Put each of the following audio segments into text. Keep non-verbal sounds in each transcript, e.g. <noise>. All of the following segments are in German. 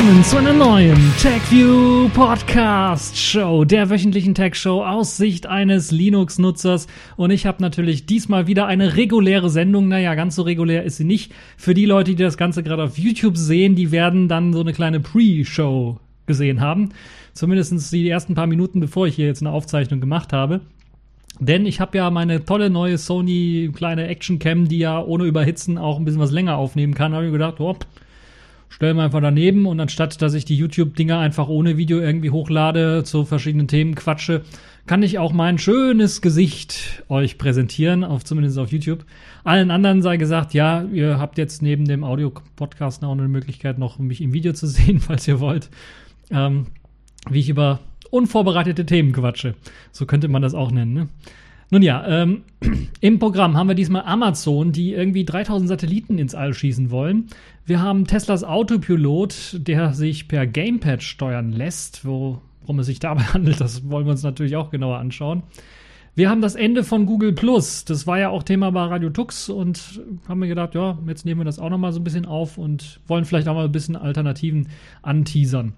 Willkommen zu einer neuen TechView Podcast Show, der wöchentlichen Tech Show aus Sicht eines Linux-Nutzers. Und ich habe natürlich diesmal wieder eine reguläre Sendung. Naja, ganz so regulär ist sie nicht. Für die Leute, die das Ganze gerade auf YouTube sehen, die werden dann so eine kleine Pre-Show gesehen haben. Zumindest die ersten paar Minuten, bevor ich hier jetzt eine Aufzeichnung gemacht habe. Denn ich habe ja meine tolle neue Sony kleine Action Cam, die ja ohne Überhitzen auch ein bisschen was länger aufnehmen kann. habe ich gedacht, oh, stellen wir einfach daneben und anstatt, dass ich die YouTube-Dinger einfach ohne Video irgendwie hochlade, zu verschiedenen Themen quatsche, kann ich auch mein schönes Gesicht euch präsentieren, auf, zumindest auf YouTube. Allen anderen sei gesagt, ja, ihr habt jetzt neben dem Audio-Podcast auch eine Möglichkeit, noch mich im Video zu sehen, <laughs> falls ihr wollt, ähm, wie ich über unvorbereitete Themen quatsche. So könnte man das auch nennen. Ne? Nun ja, ähm, <clears throat> im Programm haben wir diesmal Amazon, die irgendwie 3000 Satelliten ins All schießen wollen. Wir haben Teslas Autopilot, der sich per Gamepad steuern lässt. Worum es sich dabei <laughs> handelt, das wollen wir uns natürlich auch genauer anschauen. Wir haben das Ende von Google Plus. Das war ja auch Thema bei Radio Tux und haben mir gedacht, ja, jetzt nehmen wir das auch nochmal so ein bisschen auf und wollen vielleicht auch mal ein bisschen Alternativen anteasern.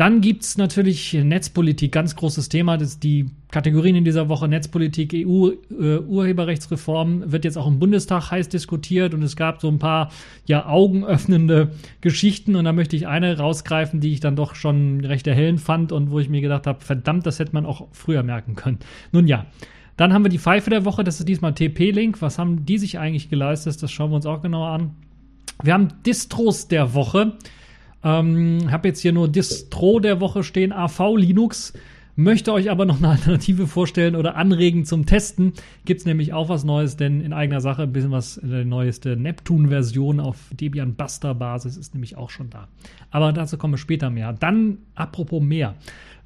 Dann gibt es natürlich Netzpolitik, ganz großes Thema. Das die Kategorien in dieser Woche Netzpolitik, EU, äh, Urheberrechtsreform wird jetzt auch im Bundestag heiß diskutiert und es gab so ein paar ja augenöffnende Geschichten und da möchte ich eine rausgreifen, die ich dann doch schon recht erhellend fand und wo ich mir gedacht habe, verdammt, das hätte man auch früher merken können. Nun ja. Dann haben wir die Pfeife der Woche, das ist diesmal TP-Link. Was haben die sich eigentlich geleistet? Das schauen wir uns auch genauer an. Wir haben Distros der Woche. Ähm, habe jetzt hier nur Distro der Woche stehen, AV Linux. Möchte euch aber noch eine <laughs> Alternative vorstellen oder anregen zum Testen. Gibt es nämlich auch was Neues, denn in eigener Sache ein bisschen was, die neueste Neptune-Version auf Debian Buster Basis ist nämlich auch schon da. Aber dazu kommen wir später mehr. Dann, apropos mehr.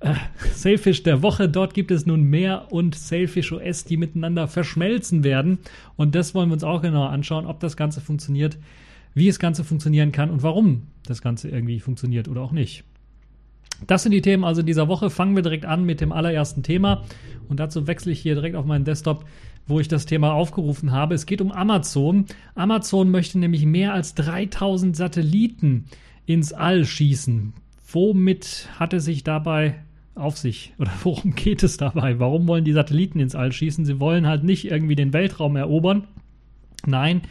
Äh, <laughs> Sailfish der Woche, dort gibt es nun mehr und Sailfish OS, die miteinander verschmelzen werden. Und das wollen wir uns auch genauer anschauen, ob das Ganze funktioniert wie das Ganze funktionieren kann und warum das Ganze irgendwie funktioniert oder auch nicht. Das sind die Themen also dieser Woche. Fangen wir direkt an mit dem allerersten Thema. Und dazu wechsle ich hier direkt auf meinen Desktop, wo ich das Thema aufgerufen habe. Es geht um Amazon. Amazon möchte nämlich mehr als 3000 Satelliten ins All schießen. Womit hat es sich dabei auf sich? Oder <laughs> worum geht es dabei? Warum wollen die Satelliten ins All schießen? Sie wollen halt nicht irgendwie den Weltraum erobern. Nein,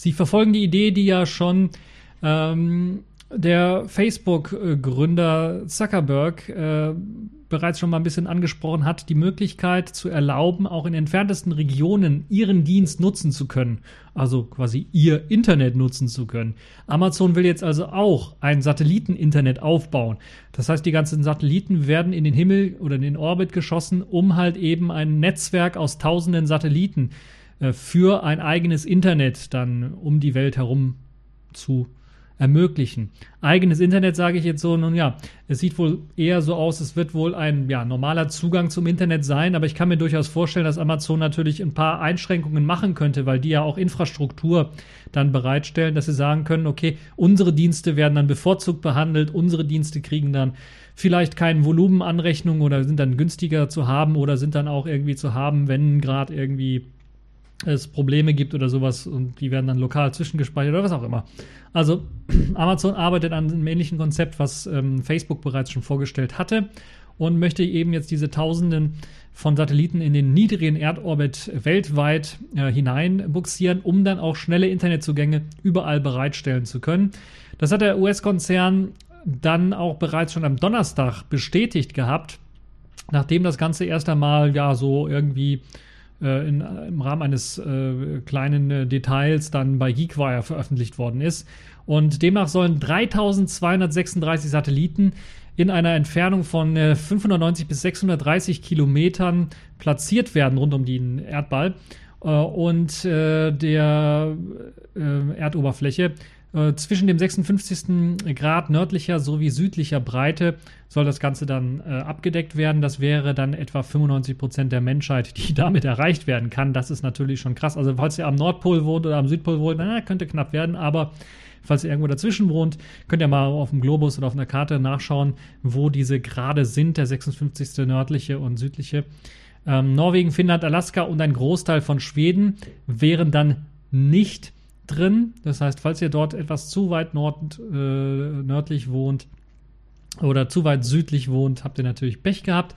Sie verfolgen die Idee, die ja schon ähm, der Facebook-Gründer Zuckerberg äh, bereits schon mal ein bisschen angesprochen hat, die Möglichkeit zu erlauben, auch in entferntesten Regionen ihren Dienst nutzen zu können. Also quasi ihr Internet nutzen zu können. Amazon will jetzt also auch ein Satelliten-Internet aufbauen. Das heißt, die ganzen Satelliten werden in den Himmel oder in den Orbit geschossen, um halt eben ein Netzwerk aus tausenden Satelliten äh, für ein eigenes Internet dann um die Welt herum zu ermöglichen. Eigenes Internet sage ich jetzt so, nun ja, es sieht wohl eher so aus, es wird wohl ein ja, normaler Zugang zum Internet sein, aber ich kann mir durchaus vorstellen, dass Amazon natürlich ein paar Einschränkungen machen könnte, weil die ja auch Infrastruktur dann bereitstellen, dass sie sagen können, okay, unsere Dienste werden dann bevorzugt behandelt, unsere Dienste kriegen dann vielleicht keinen Volumenanrechnung oder sind dann günstiger zu haben oder sind dann auch irgendwie zu haben, wenn gerade irgendwie es Probleme gibt oder sowas und die werden dann lokal zwischengespeichert oder was auch immer. Also <clears throat> Amazon arbeitet an einem ähnlichen Konzept, was ähm, Facebook bereits schon vorgestellt hatte und möchte eben jetzt diese Tausenden von Satelliten in den niedrigen Erdorbit weltweit äh, hineinbuxieren, um dann auch schnelle Internetzugänge überall bereitstellen zu können. Das hat der US-Konzern dann auch bereits schon am Donnerstag bestätigt gehabt, nachdem das Ganze erst einmal ja so irgendwie äh, in, im Rahmen eines äh, kleinen äh, Details dann bei Geekwire veröffentlicht worden ist. Und demnach sollen 3236 Satelliten in einer Entfernung von 590 bis 630 Kilometern platziert werden rund um den Erdball und der Erdoberfläche. Äh, zwischen dem 56. Grad nördlicher sowie südlicher Breite soll das Ganze dann äh, abgedeckt werden. Das wäre dann etwa 95 Prozent der Menschheit, <laughs> die damit erreicht werden kann. Das ist natürlich schon krass. Also falls ihr am Nordpol wohnt oder am Südpol wohnt, na, könnte knapp werden, aber falls ihr irgendwo dazwischen wohnt, könnt ihr mal auf dem Globus oder auf einer Karte nachschauen, wo diese Grade sind, der 56. nördliche und südliche. Ähm, Norwegen, Finnland, Alaska und ein Großteil von Schweden wären dann nicht drin. Das heißt, falls ihr dort etwas zu weit nord, äh, nördlich wohnt oder zu weit südlich wohnt, habt ihr natürlich Pech gehabt.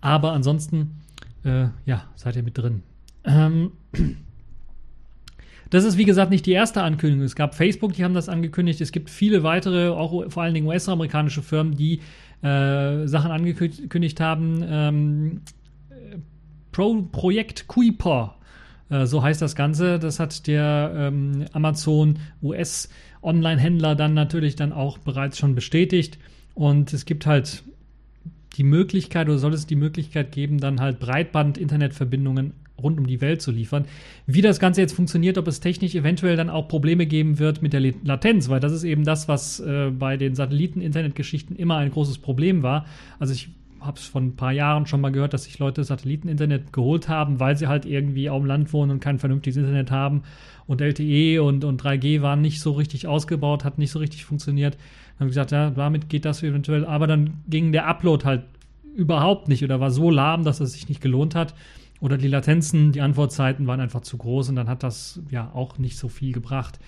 Aber ansonsten, äh, ja, seid ihr mit drin. Ähm, <clears throat> das ist wie gesagt nicht die erste Ankündigung. Es gab Facebook, die haben das angekündigt. Es gibt viele weitere, auch vor allen Dingen US-amerikanische Firmen, die äh, Sachen angekündigt haben. Ähm, Pro Projekt Kuiper, so heißt das Ganze. Das hat der ähm, Amazon US Online-Händler dann natürlich dann auch bereits schon bestätigt. Und es gibt halt die Möglichkeit oder soll es die Möglichkeit geben, dann halt Breitband-Internetverbindungen rund um die Welt zu liefern. Wie das Ganze jetzt funktioniert, ob es technisch eventuell dann auch Probleme geben wird mit der Latenz, weil das ist eben das, was äh, bei den Satelliten-Internet-Geschichten immer ein großes Problem war. Also ich habe es vor ein paar Jahren schon mal gehört, dass sich Leute Satelliten-Internet geholt haben, weil sie halt irgendwie auf dem Land wohnen und kein vernünftiges Internet haben. Und LTE und, und 3G waren nicht so richtig ausgebaut, hat nicht so richtig funktioniert. Dann haben gesagt, ja, damit geht das eventuell. Aber dann ging der Upload halt überhaupt nicht oder war so lahm, dass es sich nicht gelohnt hat. Oder die Latenzen, die Antwortzeiten waren einfach zu groß und dann hat das ja auch nicht so viel gebracht.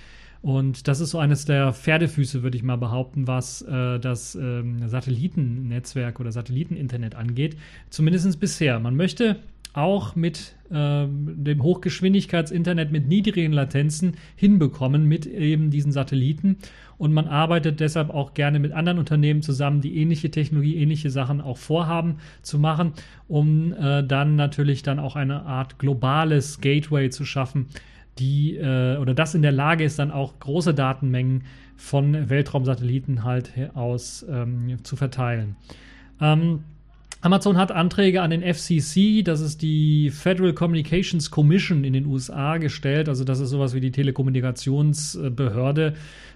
Und das ist so eines der Pferdefüße, würde ich mal behaupten, was äh, das ähm, Satellitennetzwerk oder Satelliteninternet angeht. Zumindest bisher. Man möchte auch mit ähm, dem Hochgeschwindigkeitsinternet mit niedrigen Latenzen hinbekommen mit eben diesen Satelliten. Und man arbeitet deshalb auch gerne mit anderen Unternehmen zusammen, die ähnliche Technologie, ähnliche Sachen auch vorhaben zu machen, um äh, dann natürlich dann auch eine Art globales Gateway zu schaffen, die äh, oder das in der Lage ist, dann auch große Datenmengen von Weltraumsatelliten halt aus ähm, zu verteilen. Ähm, Amazon hat Anträge an den FCC, das ist die Federal Communications Commission in den USA, gestellt. Also das ist sowas wie die Telekommunikationsbehörde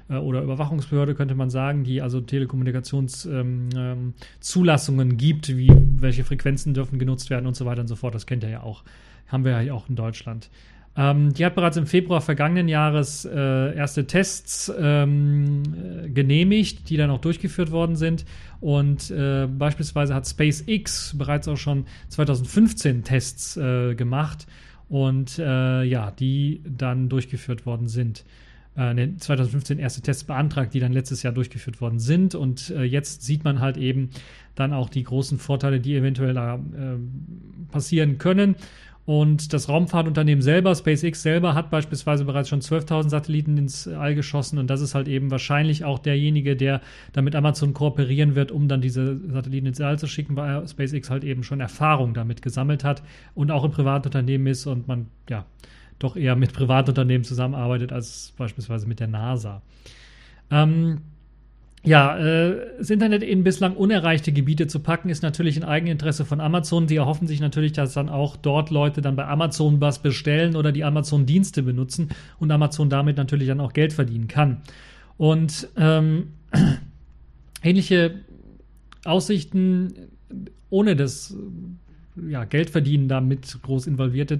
äh, oder Überwachungsbehörde, könnte man sagen, die also Telekommunikationszulassungen ähm, ähm, gibt, wie welche Frequenzen dürfen genutzt werden und so weiter und so fort. Das kennt ihr ja auch. Haben wir ja auch in Deutschland. Ähm, die hat bereits im Februar vergangenen Jahres äh, erste Tests ähm, äh, genehmigt, die dann auch durchgeführt worden sind. Und äh, beispielsweise hat SpaceX bereits auch schon 2015 Tests äh, gemacht und äh, ja, die dann durchgeführt worden sind. 2015 äh, erste Tests beantragt, die dann letztes Jahr durchgeführt worden sind. Und jetzt sieht man halt eben dann auch die großen Vorteile, die eventuell da passieren können. Und das Raumfahrtunternehmen selber, SpaceX selber, hat beispielsweise bereits schon 12.000 Satelliten ins All geschossen. Und das ist halt eben wahrscheinlich auch derjenige, der damit Amazon kooperieren wird, um dann diese Satelliten ins All zu schicken, weil SpaceX halt eben schon Erfahrung damit gesammelt hat und auch ein Privatunternehmen ist und man ja doch eher mit Privatunternehmen zusammenarbeitet als beispielsweise mit der NASA. Ähm, ja, äh, das Internet in bislang unerreichte Gebiete zu packen, ist natürlich ein Eigeninteresse von Amazon. Die erhoffen sich natürlich, dass dann auch dort Leute dann bei Amazon was bestellen oder die Amazon-Dienste benutzen und Amazon damit natürlich dann auch Geld verdienen kann. Und ähm, <clears throat> ähnliche Aussichten, ohne das ja, Geldverdienen damit groß involviert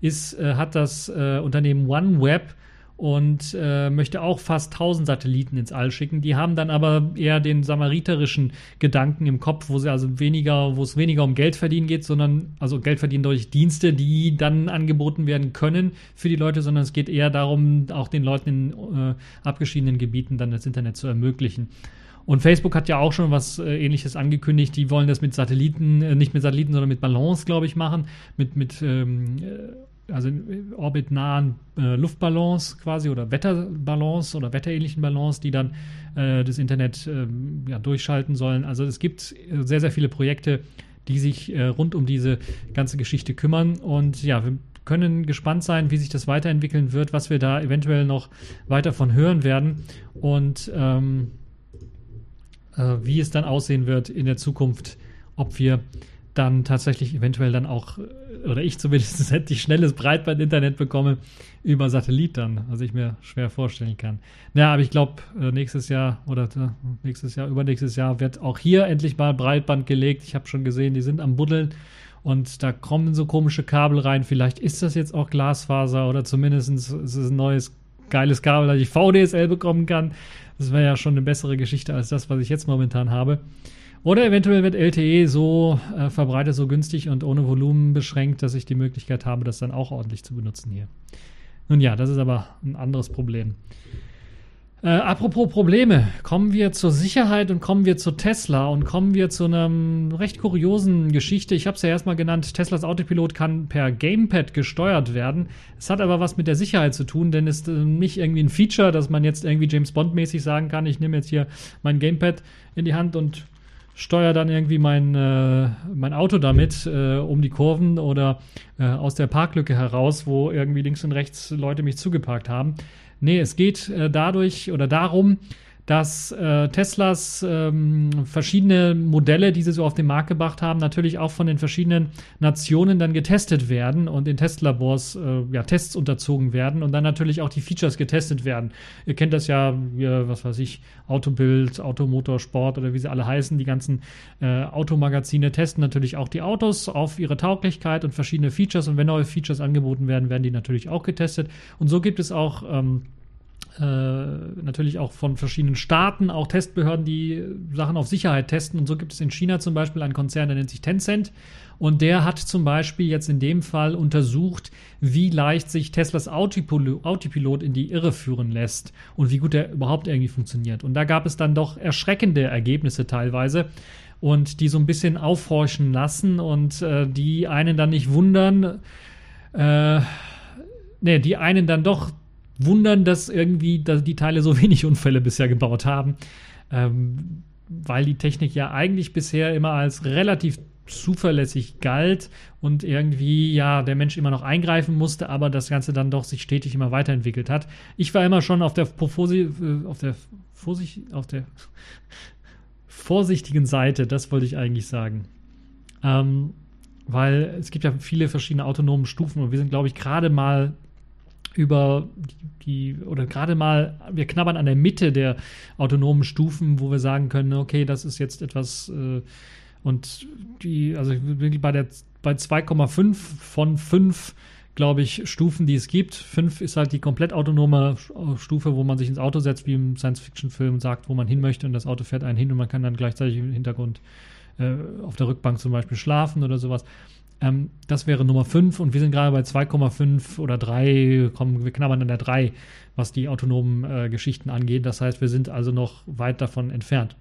ist, äh, hat das äh, Unternehmen OneWeb und äh, möchte auch fast 1000 Satelliten ins All schicken. Die haben dann aber eher den samariterischen Gedanken im Kopf, wo sie also weniger, wo es weniger um Geld verdienen geht, sondern also Geld verdienen durch Dienste, die dann angeboten werden können für die Leute, sondern es geht eher darum, auch den Leuten in äh, abgeschiedenen Gebieten dann das Internet zu ermöglichen. Und Facebook hat ja auch schon was äh, ähnliches angekündigt. Die wollen das mit Satelliten, äh, nicht mit Satelliten, sondern mit Ballons, glaube ich, machen. Mit, mit ähm, äh, also orbitnahen äh, Luftballons quasi oder Wetterballons oder wetterähnlichen Ballons, die dann äh, das Internet äh, ja, durchschalten sollen. Also es gibt äh, sehr, sehr viele Projekte, die sich äh, rund um diese ganze Geschichte kümmern. Und ja, wir können gespannt sein, wie sich das weiterentwickeln wird, was wir da eventuell noch weiter von hören werden und ähm, äh, wie es dann aussehen wird in der Zukunft, ob wir dann tatsächlich eventuell dann auch, oder ich zumindest <laughs> endlich schnelles Breitband-Internet bekomme über Satellit dann, was ich mir schwer vorstellen kann. Naja, aber ich glaube, äh, nächstes Jahr oder äh, nächstes Jahr, übernächstes Jahr wird auch hier endlich mal Breitband gelegt. Ich habe schon gesehen, die sind am Buddeln und da kommen so komische Kabel rein. Vielleicht ist das jetzt auch Glasfaser oder zumindest ist es ein neues geiles Kabel, das ich VDSL bekommen kann. Das wäre ja schon eine bessere Geschichte als das, was ich jetzt momentan habe. Oder eventuell wird LTE so äh, verbreitet, so günstig und ohne Volumen beschränkt, dass ich die Möglichkeit habe, das dann auch ordentlich zu benutzen hier. Nun ja, das ist aber ein anderes Problem. Äh, apropos Probleme, kommen wir zur Sicherheit und kommen wir zu Tesla und kommen wir zu einer recht kuriosen Geschichte. Ich habe es ja erstmal genannt, Teslas Autopilot kann per Gamepad gesteuert werden. Es hat aber was mit der Sicherheit zu tun, denn es ist äh, nicht irgendwie ein Feature, dass man jetzt irgendwie James Bond-mäßig sagen kann, ich nehme jetzt hier mein Gamepad in die Hand und steuere dann irgendwie mein, äh, mein Auto damit äh, um die Kurven oder äh, aus der Parklücke heraus, wo irgendwie links und rechts Leute mich zugeparkt haben. Nee, es geht äh, dadurch oder darum, dass äh, Teslas ähm, verschiedene Modelle, die sie so auf den Markt gebracht haben, natürlich auch von den verschiedenen Nationen dann getestet werden und in Testlabors äh, ja, Tests unterzogen werden und dann natürlich auch die Features getestet werden. Ihr kennt das ja, wie, was weiß ich, Autobild, Automotorsport oder wie sie alle heißen. Die ganzen äh, Automagazine testen natürlich auch die Autos auf ihre Tauglichkeit und verschiedene Features und wenn neue Features angeboten werden, werden die natürlich auch getestet. Und so gibt es auch ähm, äh, natürlich auch von verschiedenen Staaten, auch Testbehörden, die Sachen auf Sicherheit testen. Und so gibt es in China zum Beispiel einen Konzern, der nennt sich Tencent. Und der hat zum Beispiel jetzt in dem Fall untersucht, wie leicht sich Teslas Autopilot in die Irre führen lässt und wie gut der überhaupt irgendwie funktioniert. Und da gab es dann doch erschreckende Ergebnisse teilweise und die so ein bisschen aufhorchen lassen und äh, die einen dann nicht wundern, äh, ne, die einen dann doch wundern, dass irgendwie dass die Teile so <laughs> wenig Unfälle bisher gebaut haben, ähm, weil die Technik ja eigentlich bisher immer als relativ zuverlässig galt und irgendwie ja der Mensch immer noch eingreifen musste, aber das Ganze dann doch sich stetig immer weiterentwickelt hat. Ich war immer schon auf der äh, auf der Vorsicht auf der <laughs> vorsichtigen Seite, das wollte ich eigentlich sagen. Ähm, weil es gibt ja viele verschiedene autonome Stufen und wir sind, glaube ich, gerade mal über die, oder gerade mal, wir knabbern an der Mitte der autonomen Stufen, wo wir sagen können, okay, das ist jetzt etwas äh, und die, also bei der bei 2,5 von 5 glaube ich, Stufen, die es gibt. 5 ist halt die komplett autonome Stufe, wo man sich ins Auto setzt, wie im Science-Fiction-Film, sagt, wo man hin möchte und das Auto fährt einen hin und man kann dann gleichzeitig im Hintergrund äh, auf der Rückbank zum Beispiel schlafen oder sowas. Ähm, das wäre Nummer 5 und wir sind gerade bei 2,5 oder 3, kommen, wir knabbern an der 3, was die autonomen äh, Geschichten angeht. Das heißt, wir sind also noch weit davon entfernt.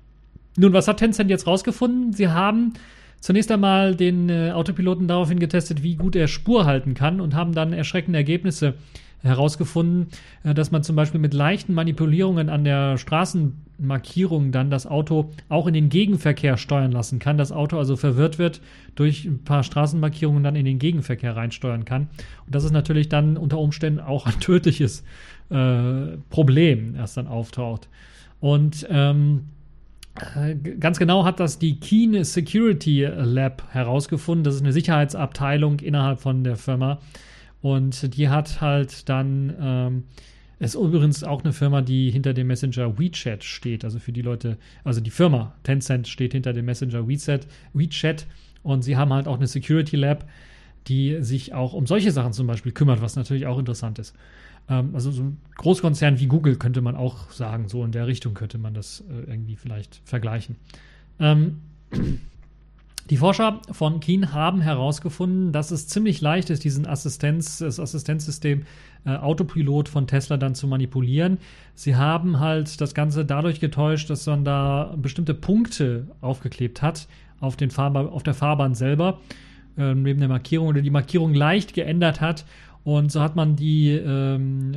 Nun, was hat Tencent jetzt rausgefunden? Sie haben zunächst einmal den äh, Autopiloten daraufhin getestet, wie gut er Spur halten kann und haben dann erschreckende Ergebnisse äh, herausgefunden, äh, dass man zum Beispiel mit leichten Manipulierungen an der Straßenmarkierung dann das Auto auch in den Gegenverkehr steuern lassen kann. Das Auto also verwirrt wird durch ein paar Straßenmarkierungen dann in den Gegenverkehr reinsteuern kann. Und das ist natürlich dann unter Umständen auch ein tödliches äh, Problem, das dann auftaucht. Und ähm, äh, Ganz genau hat das die Keen Security Lab herausgefunden. Das ist eine Sicherheitsabteilung innerhalb von der Firma, und die hat halt dann, ähm, ist übrigens auch eine Firma, die hinter dem Messenger WeChat steht. Also für die Leute, also die Firma Tencent steht hinter dem Messenger WeChat, WeChat. Und sie haben halt auch eine Security Lab, die sich auch um solche Sachen zum Beispiel kümmert, was natürlich auch interessant ist. Ähm, also so ein Großkonzern wie Google könnte man auch sagen, so in der Richtung könnte man das äh, irgendwie vielleicht vergleichen. Ähm, die Forscher von Keen haben herausgefunden, dass es ziemlich leicht ist, diesen Assistenz, das Assistenzsystem äh, Autopilot von Tesla dann zu manipulieren. Sie haben halt das Ganze dadurch getäuscht, dass man da bestimmte Punkte aufgeklebt hat auf, den Fahrba auf der Fahrbahn selber, äh, neben der Markierung oder die Markierung leicht geändert hat. Und so hat man die ähm,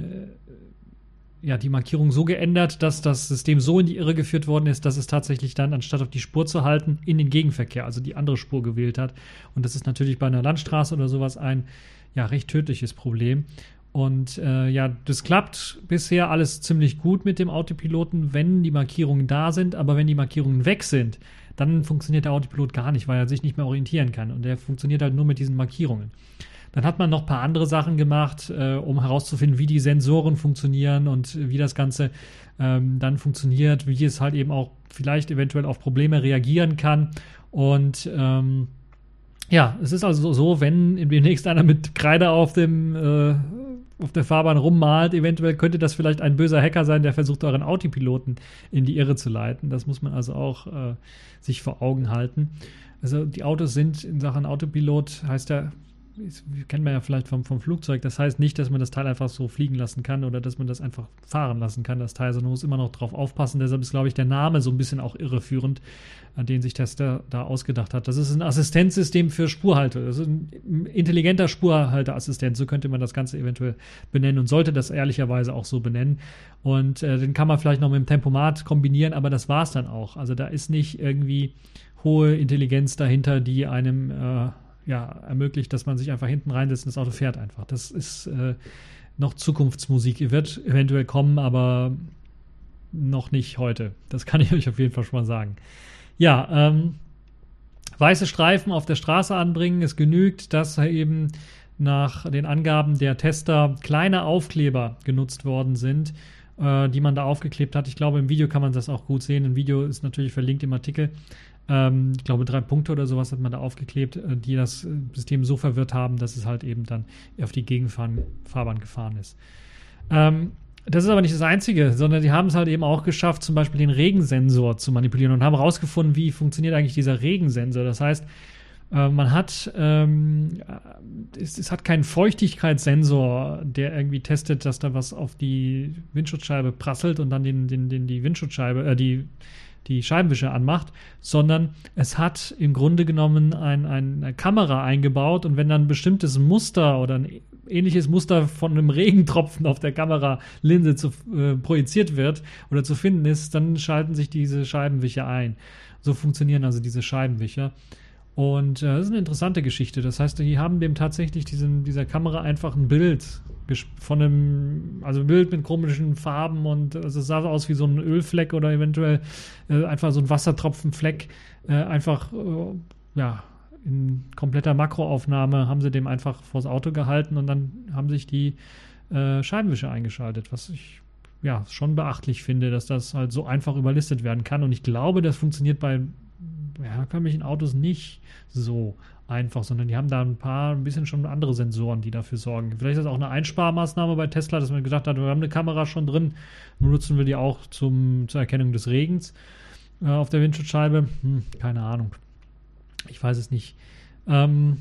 ja, die Markierung so geändert, dass das System so in die Irre geführt worden ist, dass es tatsächlich dann, anstatt auf die Spur zu halten, in den Gegenverkehr, also die andere Spur gewählt hat. Und das ist natürlich bei einer Landstraße oder sowas ein ja, recht tödliches Problem. Und äh, ja, das klappt bisher alles ziemlich gut mit dem Autopiloten, wenn die Markierungen da sind, aber wenn die Markierungen weg sind, dann funktioniert der Autopilot gar nicht, weil er sich nicht mehr orientieren kann. Und der funktioniert halt nur mit diesen Markierungen. Dann hat man noch ein paar andere Sachen gemacht, äh, um herauszufinden, wie die Sensoren funktionieren und wie das Ganze ähm, dann funktioniert, wie es halt eben auch vielleicht eventuell auf Probleme reagieren kann. Und ähm, ja, es ist also so, wenn demnächst einer mit Kreide auf dem äh, auf der Fahrbahn rummalt, eventuell könnte das vielleicht ein böser Hacker sein, der versucht, euren Autopiloten in die Irre zu leiten. Das muss man also auch äh, sich vor Augen halten. Also die Autos sind in Sachen Autopilot, heißt ja kennt man ja vielleicht vom, vom Flugzeug. Das heißt nicht, dass man das Teil einfach so fliegen lassen kann oder dass man das einfach fahren lassen kann, das Teil, sondern man muss immer noch drauf aufpassen. Deshalb ist, glaube ich, der Name so ein bisschen auch irreführend, an den sich Tester da ausgedacht hat. Das ist ein Assistenzsystem für Spurhalte. Das ist ein intelligenter Spurhalteassistent. So könnte man das Ganze eventuell benennen und sollte das ehrlicherweise auch so benennen. Und äh, den kann man vielleicht noch mit dem Tempomat kombinieren, aber das war es dann auch. Also da ist nicht irgendwie hohe Intelligenz dahinter, die einem äh, ja, ermöglicht, dass man sich einfach hinten reinsetzt und das Auto fährt einfach. Das ist äh, noch Zukunftsmusik. Wird eventuell kommen, aber noch nicht heute. Das kann ich <laughs> euch auf jeden Fall schon mal sagen. Ja, ähm, weiße Streifen auf der Straße anbringen. Es genügt, dass eben nach den Angaben der Tester kleine Aufkleber genutzt worden sind, äh, die man da aufgeklebt hat. Ich glaube, im Video kann man das auch gut sehen. Ein Video ist natürlich verlinkt im Artikel. Ähm, ich glaube, drei Punkte oder sowas hat man da aufgeklebt, äh, die das äh, System so verwirrt haben, dass es halt eben dann auf die Gegenfahrbahn gefahren ist. Ähm, das ist aber nicht das Einzige, sondern die haben es halt eben auch geschafft, zum Beispiel den Regensensor zu manipulieren und haben herausgefunden, wie funktioniert eigentlich dieser Regensensor. Das heißt, äh, man hat, ähm, es, es, hat keinen Feuchtigkeitssensor, der irgendwie testet, dass da was auf die Windschutzscheibe prasselt und dann den, den, den die Windschutzscheibe, äh, die die Scheibenwischer anmacht, sondern es hat im Grunde genommen ein, ein, eine Kamera eingebaut und wenn dann ein bestimmtes Muster oder ein ähnliches Muster von einem Regentropfen auf der Kameralinse zu, äh, projiziert wird oder zu finden ist, dann schalten sich diese Scheibenwischer ein. So funktionieren also diese Scheibenwischer. Und äh, das ist eine interessante Geschichte. Das heißt, die haben dem tatsächlich diesen, dieser Kamera einfach ein Bild von einem, also ein Bild mit komischen Farben und also es sah aus wie so ein Ölfleck oder eventuell äh, einfach so ein Wassertropfenfleck. Äh, einfach, äh, ja, in kompletter Makroaufnahme haben sie dem einfach vors Auto gehalten und dann haben sich die äh, Scheibenwischer eingeschaltet, was ich ja schon beachtlich finde, dass das halt so einfach überlistet werden kann. Und ich glaube, das funktioniert bei ja, in Autos nicht so einfach, sondern die haben da ein paar, ein bisschen schon andere Sensoren, die dafür sorgen. Vielleicht ist das auch eine Einsparmaßnahme bei Tesla, dass man gesagt hat, wir haben eine Kamera schon drin, nutzen wir die auch zum, zur Erkennung des Regens äh, auf der Windschutzscheibe. Hm, keine Ahnung. Ich weiß es nicht. Ähm,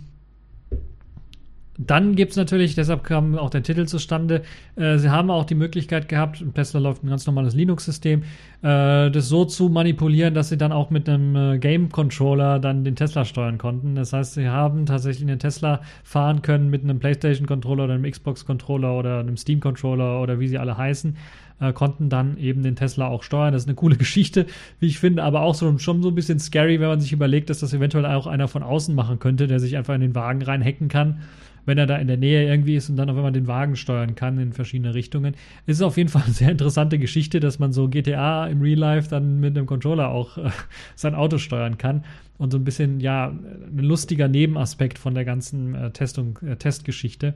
dann gibt es natürlich, deshalb kam auch der Titel zustande, äh, sie haben auch die Möglichkeit gehabt, Tesla läuft ein ganz normales Linux-System, äh, das so zu manipulieren, dass sie dann auch mit einem äh, Game-Controller dann den Tesla steuern konnten. Das heißt, sie haben tatsächlich einen Tesla fahren können mit einem PlayStation-Controller oder einem Xbox-Controller oder einem Steam-Controller oder wie sie alle heißen äh, konnten dann eben den Tesla auch steuern. Das ist eine coole <laughs> Geschichte, wie ich finde, aber auch so, schon so ein bisschen scary, wenn man sich überlegt, dass das eventuell auch einer von außen machen könnte, der sich einfach in den Wagen reinhacken kann wenn er da in der Nähe irgendwie ist und dann auch wenn man den Wagen steuern kann in verschiedene Richtungen. Es ist auf jeden Fall eine sehr interessante Geschichte, dass man so GTA im Real Life dann mit einem Controller auch äh, <laughs> sein Auto steuern kann und so ein bisschen, ja, ein lustiger Nebenaspekt von der ganzen äh, Testung, äh, Testgeschichte.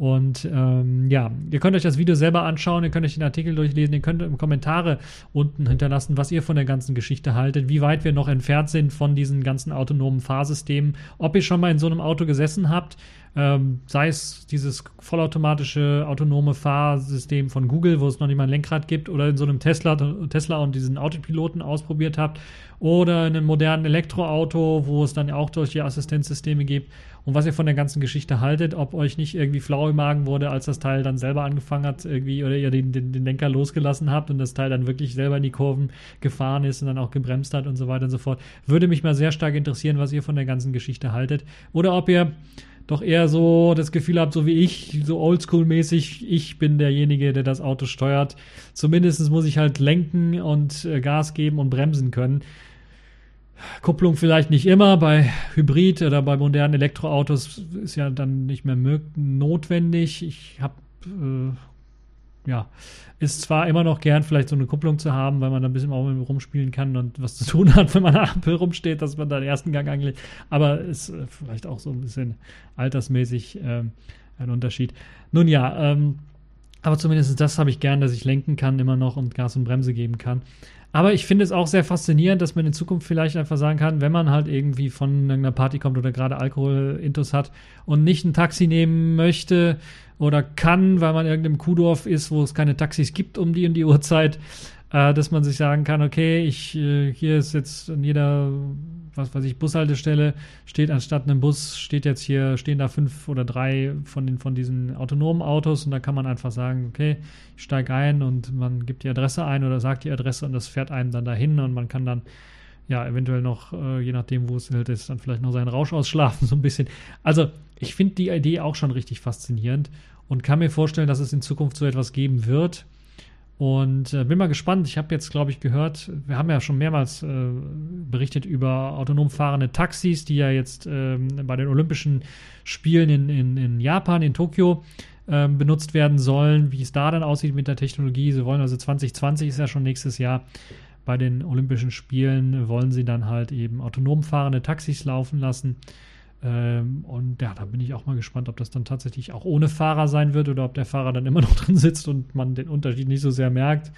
Und ähm, ja, ihr könnt euch das Video selber anschauen, ihr könnt euch den Artikel durchlesen, ihr könnt Kommentare unten hinterlassen, was ihr von der ganzen Geschichte haltet, wie weit wir noch entfernt sind von diesen ganzen autonomen Fahrsystemen, ob ihr schon mal in so einem Auto gesessen habt, ähm, sei es dieses vollautomatische autonome Fahrsystem von Google, wo es noch nicht mal ein Lenkrad gibt, oder in so einem Tesla, Tesla und diesen Autopiloten ausprobiert habt, oder in einem modernen Elektroauto, wo es dann auch solche Assistenzsysteme gibt und was ihr von der ganzen Geschichte haltet, ob euch nicht irgendwie flau im Magen wurde, als das Teil dann selber angefangen hat, irgendwie, oder ihr den, den, den Lenker losgelassen habt und das Teil dann wirklich selber in die Kurven gefahren ist und dann auch gebremst hat und so weiter und so fort. Würde mich mal sehr stark interessieren, was ihr von der ganzen Geschichte haltet. Oder ob ihr doch eher so das Gefühl habt, so wie ich, so oldschool-mäßig, ich bin derjenige, der das Auto steuert. Zumindest muss ich halt lenken und äh, Gas geben und bremsen können. Kupplung vielleicht nicht immer, bei Hybrid oder bei modernen Elektroautos ist ja dann nicht mehr notwendig. Ich habe äh, ja, ist zwar immer noch gern, vielleicht so eine Kupplung zu haben, weil man da ein bisschen auch mit rumspielen kann und was zu tun hat, <laughs> wenn man an der Ampel rumsteht, dass man da den ersten Gang angelegt. Aber ist äh, vielleicht auch so ein bisschen altersmäßig ähm, ein Unterschied. Nun ja, ähm, aber zumindest das habe ich gern, dass ich lenken kann immer noch und Gas und Bremse geben kann. Aber ich finde es auch sehr faszinierend, dass man in Zukunft vielleicht einfach sagen kann, wenn man halt irgendwie von irgendeiner Party kommt oder gerade Alkohol-Intus hat und nicht ein Taxi nehmen möchte oder kann, weil man in irgendeinem Kuhdorf ist, wo es keine Taxis gibt um die und die Uhrzeit, äh, dass man sich sagen kann, okay, ich, äh, hier ist jetzt jeder, was weiß ich, Bushaltestelle steht anstatt einem Bus, steht jetzt hier, stehen da fünf oder drei von den, von diesen autonomen Autos und da kann man einfach sagen, okay, ich steige ein und man gibt die Adresse ein oder sagt die Adresse und das fährt einen dann dahin und man kann dann ja, eventuell noch, äh, je nachdem, wo es halt ist, dann vielleicht noch seinen Rausch ausschlafen, <laughs> so ein bisschen. Also, ich finde die Idee auch schon richtig faszinierend und kann mir vorstellen, dass es in Zukunft so etwas geben wird. Und äh, bin mal gespannt. Ich habe jetzt, glaube ich, gehört, wir haben ja schon mehrmals äh, berichtet über autonom fahrende Taxis, die ja jetzt ähm, bei den Olympischen Spielen in, in, in Japan, in Tokio, ähm, benutzt werden sollen. Wie es da dann aussieht mit der Technologie. Sie wollen also 2020 ist ja schon nächstes Jahr. Bei den Olympischen Spielen wollen sie dann halt eben autonom fahrende Taxis laufen lassen. Ähm, und ja, da bin ich auch mal gespannt, ob das dann tatsächlich auch ohne Fahrer sein wird oder ob der Fahrer dann immer noch <laughs> drin sitzt und man den Unterschied nicht so sehr merkt.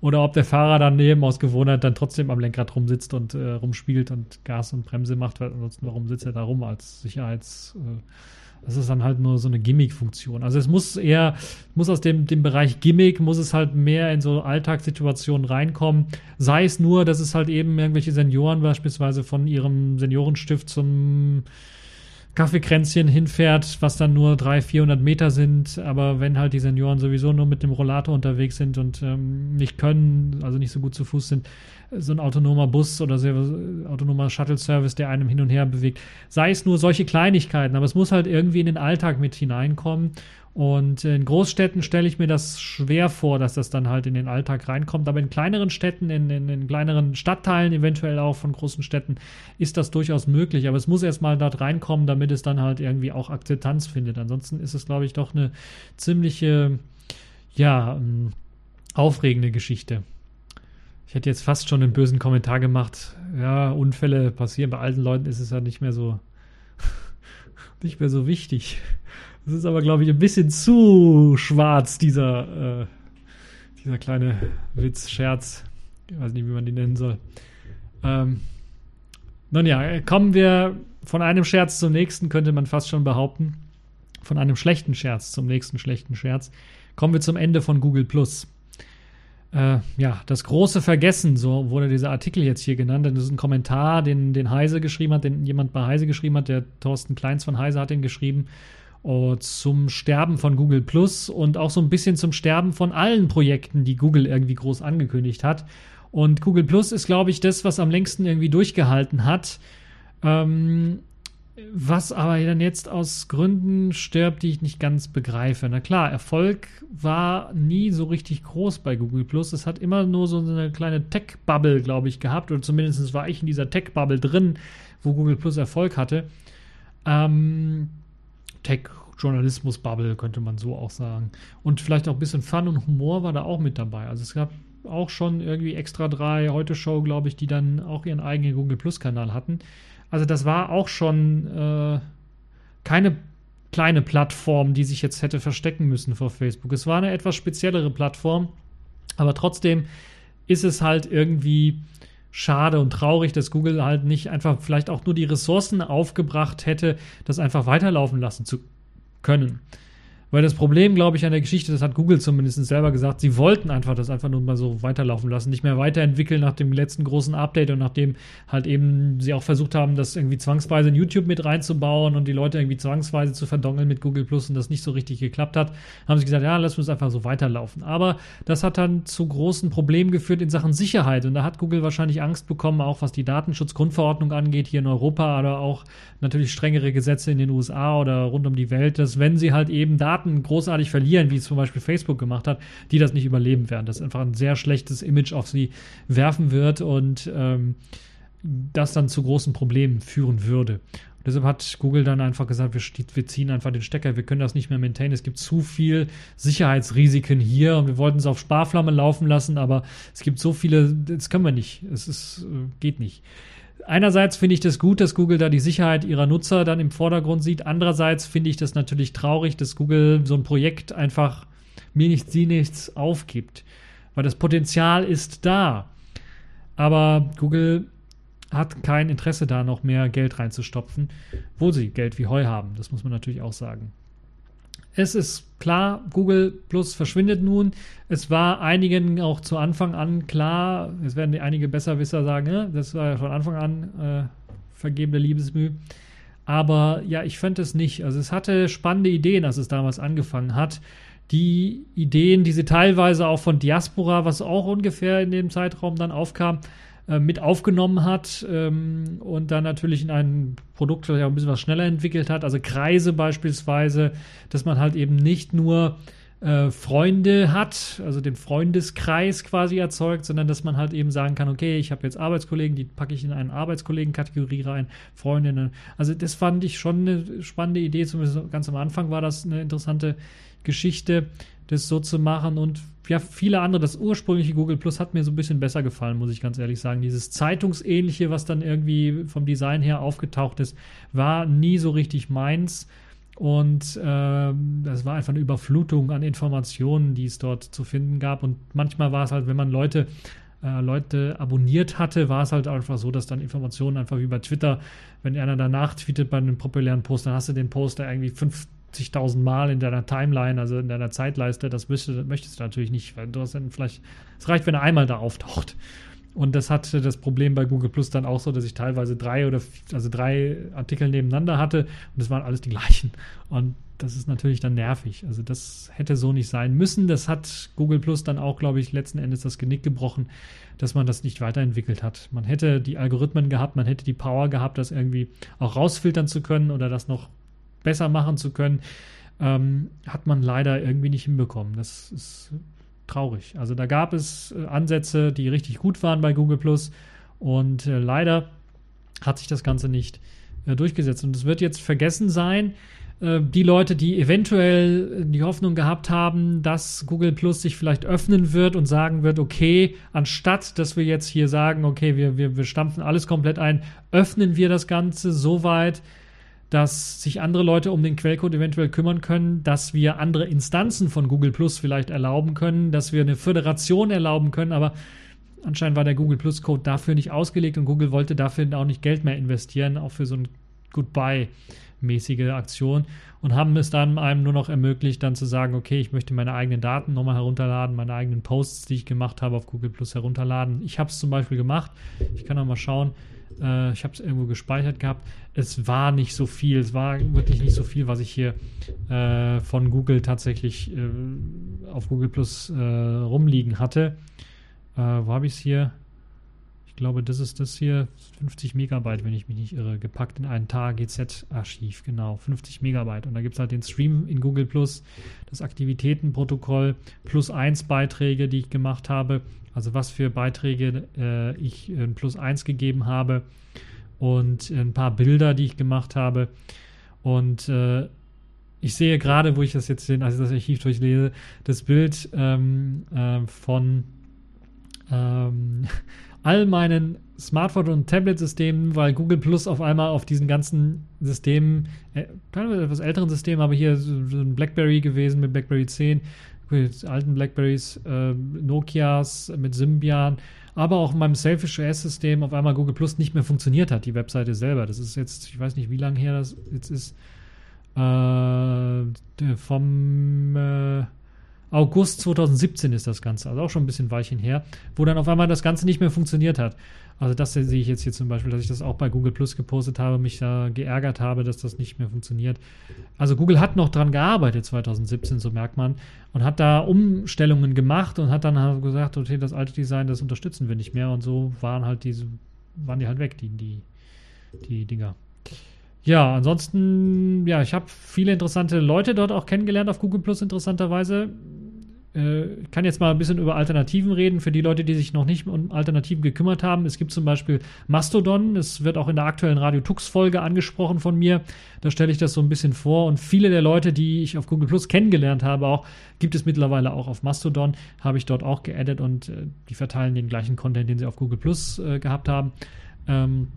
Oder ob der Fahrer dann neben aus Gewohnheit dann trotzdem am Lenkrad rumsitzt und äh, rumspielt und Gas und Bremse macht, weil ansonsten warum sitzt er da rum als Sicherheits. Äh, das ist dann halt nur so eine Gimmick-Funktion. Also es muss eher, muss aus dem, dem Bereich Gimmick, muss es halt mehr in so Alltagssituationen reinkommen. Sei es nur, dass es halt eben irgendwelche Senioren beispielsweise von ihrem Seniorenstift zum Kaffeekränzchen hinfährt, was dann nur 300, 400 Meter sind. Aber wenn halt die Senioren sowieso nur mit dem Rollator unterwegs sind und ähm, nicht können, also nicht so gut zu Fuß sind, so ein autonomer Bus oder sehr, autonomer Shuttle-Service, der einem hin und her bewegt. Sei es nur solche Kleinigkeiten, aber es muss halt irgendwie in den Alltag mit hineinkommen. Und in Großstädten stelle ich mir das schwer vor, dass das dann halt in den Alltag reinkommt. Aber in kleineren Städten, in, in, in kleineren Stadtteilen, eventuell auch von großen Städten, ist das durchaus möglich. Aber es muss erstmal dort reinkommen, damit es dann halt irgendwie auch Akzeptanz findet. Ansonsten ist es, glaube ich, doch eine ziemliche, ja, ähm, aufregende Geschichte. Ich hätte jetzt fast schon einen bösen Kommentar gemacht. Ja, Unfälle passieren. Bei alten Leuten ist es ja nicht mehr so, <laughs> nicht mehr so wichtig. Das ist aber, glaube ich, ein bisschen zu schwarz, dieser, äh, dieser kleine Witz, Scherz. Ich weiß nicht, wie man den nennen soll. Ähm, nun ja, kommen wir von einem Scherz zum nächsten, könnte man fast schon behaupten. Von einem schlechten Scherz zum nächsten schlechten Scherz. Kommen wir zum Ende von Google Plus. Äh, ja, das große Vergessen, so wurde dieser Artikel jetzt hier genannt. Das ist ein Kommentar, den, den Heise geschrieben hat, den jemand bei Heise geschrieben hat. Der Thorsten Kleins von Heise hat den geschrieben. Uh, zum Sterben von Google Plus und auch so ein bisschen zum Sterben von allen Projekten, die Google irgendwie groß angekündigt hat. Und Google Plus ist, glaube ich, das, was am längsten irgendwie durchgehalten hat. Ähm, was aber dann jetzt aus Gründen stirbt, die ich nicht ganz begreife. Na klar, Erfolg war nie so richtig groß bei Google Plus. Es hat immer nur so eine kleine Tech-Bubble, glaube ich, gehabt. Oder zumindest war ich in dieser Tech-Bubble drin, wo Google Plus Erfolg hatte. Ähm, Tech-Journalismus-Bubble, könnte man so auch sagen. Und vielleicht auch ein bisschen Fun und Humor war da auch mit dabei. Also es gab auch schon irgendwie extra drei Heute-Show, glaube ich, die dann auch ihren eigenen Google Plus-Kanal hatten. Also das war auch schon äh, keine kleine Plattform, die sich jetzt hätte verstecken müssen vor Facebook. Es war eine etwas speziellere Plattform, aber trotzdem ist es halt irgendwie schade und traurig, dass Google halt nicht einfach vielleicht auch nur die Ressourcen aufgebracht hätte, das einfach weiterlaufen lassen zu können. Weil das Problem, glaube ich, an der Geschichte, das hat Google zumindest selber gesagt, sie wollten einfach das einfach nur mal so weiterlaufen lassen, nicht mehr weiterentwickeln nach dem letzten großen Update und nachdem halt eben sie auch versucht haben, das irgendwie zwangsweise in YouTube mit reinzubauen und die Leute irgendwie zwangsweise zu verdongeln mit Google Plus und das nicht so richtig geklappt hat, haben sie gesagt, ja, lass uns einfach so weiterlaufen. Aber das hat dann zu großen Problemen geführt in Sachen Sicherheit und da hat Google wahrscheinlich Angst bekommen, auch was die Datenschutzgrundverordnung angeht, hier in Europa oder auch natürlich strengere Gesetze in den USA oder rund um die Welt, dass wenn sie halt eben Daten Daten großartig verlieren, wie es zum Beispiel Facebook gemacht hat, die das nicht überleben werden. Das einfach ein sehr schlechtes Image auf sie werfen wird und ähm, das dann zu großen Problemen führen würde. Und deshalb hat Google dann einfach gesagt, wir, wir, ziehen einfach den Stecker, wir können das nicht mehr maintainen. Es gibt zu viel Sicherheitsrisiken hier und wir wollten es auf Sparflamme laufen lassen, aber es gibt so viele, das können wir nicht. Es ist, äh, geht nicht einerseits finde ich das gut, dass Google da die Sicherheit ihrer Nutzer dann im Vordergrund sieht. Andererseits finde ich das natürlich traurig, dass Google so ein Projekt einfach mir nichts, sie nichts aufgibt. Weil das Potenzial ist da. Aber Google hat kein Interesse da noch mehr Geld reinzustopfen, wo sie Geld wie Heu haben. Das muss man natürlich auch sagen. Es ist klar, Google Plus verschwindet nun. Es war einigen auch zu Anfang an klar, es werden einige Besserwisser sagen, ne? das war ja von Anfang an äh, vergebene Liebesmüh. Aber ja, ich fand es nicht. Also es hatte spannende Ideen, als es damals angefangen hat. Die Ideen, die sie teilweise auch von Diaspora, was auch ungefähr in dem Zeitraum dann aufkam, mit aufgenommen hat ähm, und dann natürlich in ein Produkt ja ein bisschen was schneller entwickelt hat. Also Kreise beispielsweise, dass man halt eben nicht nur äh, Freunde hat, also den Freundeskreis quasi erzeugt, sondern dass man halt eben sagen kann, okay, ich habe jetzt Arbeitskollegen, die packe ich in eine Arbeitskollegen-Kategorie rein, Freundinnen. Also das fand ich schon eine spannende Idee, zumindest ganz am Anfang war das eine interessante Geschichte, das so zu machen und ja, viele andere, das ursprüngliche Google Plus hat mir so ein bisschen besser gefallen, muss ich ganz ehrlich sagen. Dieses Zeitungsähnliche, was dann irgendwie vom Design her aufgetaucht ist, war nie so richtig meins. Und äh, das war einfach eine Überflutung an Informationen, die es dort zu finden gab. Und manchmal war es halt, wenn man Leute äh, Leute abonniert hatte, war es halt einfach so, dass dann Informationen einfach wie bei Twitter, wenn einer danach tweetet bei einem populären Post, dann hast du den Poster irgendwie fünf 50.000 Mal in deiner Timeline, also in deiner Zeitleiste, das möchtest, möchtest du natürlich nicht, weil du hast dann vielleicht, es reicht, wenn er einmal da auftaucht. Und das hatte das Problem bei Google Plus dann auch so, dass ich teilweise drei oder also drei Artikel nebeneinander hatte und das waren alles die gleichen. Und das ist natürlich dann nervig. Also das hätte so nicht sein müssen. Das hat Google Plus dann auch, glaube ich, letzten Endes das Genick gebrochen, dass man das nicht weiterentwickelt hat. Man hätte die Algorithmen gehabt, man hätte die Power gehabt, das irgendwie auch rausfiltern zu können oder das noch besser machen zu können, ähm, hat man leider irgendwie nicht hinbekommen. Das ist traurig. Also da gab es äh, Ansätze, die richtig gut waren bei Google Plus und äh, leider hat sich das Ganze nicht äh, durchgesetzt. Und es wird jetzt vergessen sein, äh, die Leute, die eventuell die Hoffnung gehabt haben, dass Google Plus sich vielleicht öffnen wird und sagen wird, okay, anstatt dass wir jetzt hier sagen, okay, wir, wir, wir stampfen alles komplett ein, öffnen wir das Ganze so weit, dass sich andere Leute um den Quellcode eventuell kümmern können, dass wir andere Instanzen von Google Plus vielleicht erlauben können, dass wir eine Föderation erlauben können, aber anscheinend war der Google Plus Code dafür nicht ausgelegt und Google wollte dafür auch nicht Geld mehr investieren, auch für so ein Goodbye mäßige Aktion und haben es dann einem nur noch ermöglicht, dann zu sagen, okay, ich möchte meine eigenen Daten nochmal herunterladen, meine eigenen Posts, die ich gemacht habe, auf Google Plus herunterladen. Ich habe es zum Beispiel gemacht. Ich kann auch mal schauen. Äh, ich habe es irgendwo gespeichert gehabt. Es war nicht so viel. Es war wirklich nicht so viel, was ich hier äh, von Google tatsächlich äh, auf Google Plus äh, rumliegen hatte. Äh, wo habe ich es hier? Ich glaube, das ist das hier. 50 Megabyte, wenn ich mich nicht irre. Gepackt in ein TAR-GZ-Archiv. Genau, 50 Megabyte. Und da gibt es halt den Stream in Google Plus, das Aktivitätenprotokoll, plus 1 Beiträge, die ich gemacht habe also was für Beiträge äh, ich in Plus 1 gegeben habe und ein paar Bilder, die ich gemacht habe. Und äh, ich sehe gerade, wo ich das jetzt als ich das Archiv durchlese, das Bild ähm, äh, von ähm, <laughs> all meinen Smartphone- und Tablet-Systemen, weil Google Plus auf einmal auf diesen ganzen Systemen, äh, teilweise etwas älteren Systemen, aber hier so ein BlackBerry gewesen mit BlackBerry 10, mit alten Blackberries, äh, Nokias, mit Symbian, aber auch in meinem Selfish OS-System auf einmal Google Plus nicht mehr funktioniert hat, die Webseite selber. Das ist jetzt, ich weiß nicht, wie lange her das jetzt ist, äh, vom äh, August 2017 ist das Ganze, also auch schon ein bisschen Weilchen her, wo dann auf einmal das Ganze nicht mehr funktioniert hat. Also das sehe ich jetzt hier zum Beispiel, dass ich das auch bei Google Plus gepostet habe, mich da geärgert habe, dass das nicht mehr funktioniert. Also Google hat noch dran gearbeitet 2017, so merkt man, und hat da Umstellungen gemacht und hat dann halt gesagt, okay, das alte Design, das unterstützen wir nicht mehr und so waren halt diese, waren die halt weg, die, die, die Dinger. Ja, ansonsten, ja, ich habe viele interessante Leute dort auch kennengelernt auf Google Plus, interessanterweise ich kann jetzt mal ein bisschen über Alternativen reden, für die Leute, die sich noch nicht um Alternativen gekümmert haben. Es gibt zum Beispiel Mastodon, es wird auch in der aktuellen Radio Tux-Folge angesprochen von mir. Da stelle ich das so ein bisschen vor. Und viele der Leute, die ich auf Google Plus kennengelernt habe, auch, gibt es mittlerweile auch auf Mastodon, habe ich dort auch geaddet und äh, die verteilen den gleichen Content, den sie auf Google Plus äh, gehabt haben. Ähm,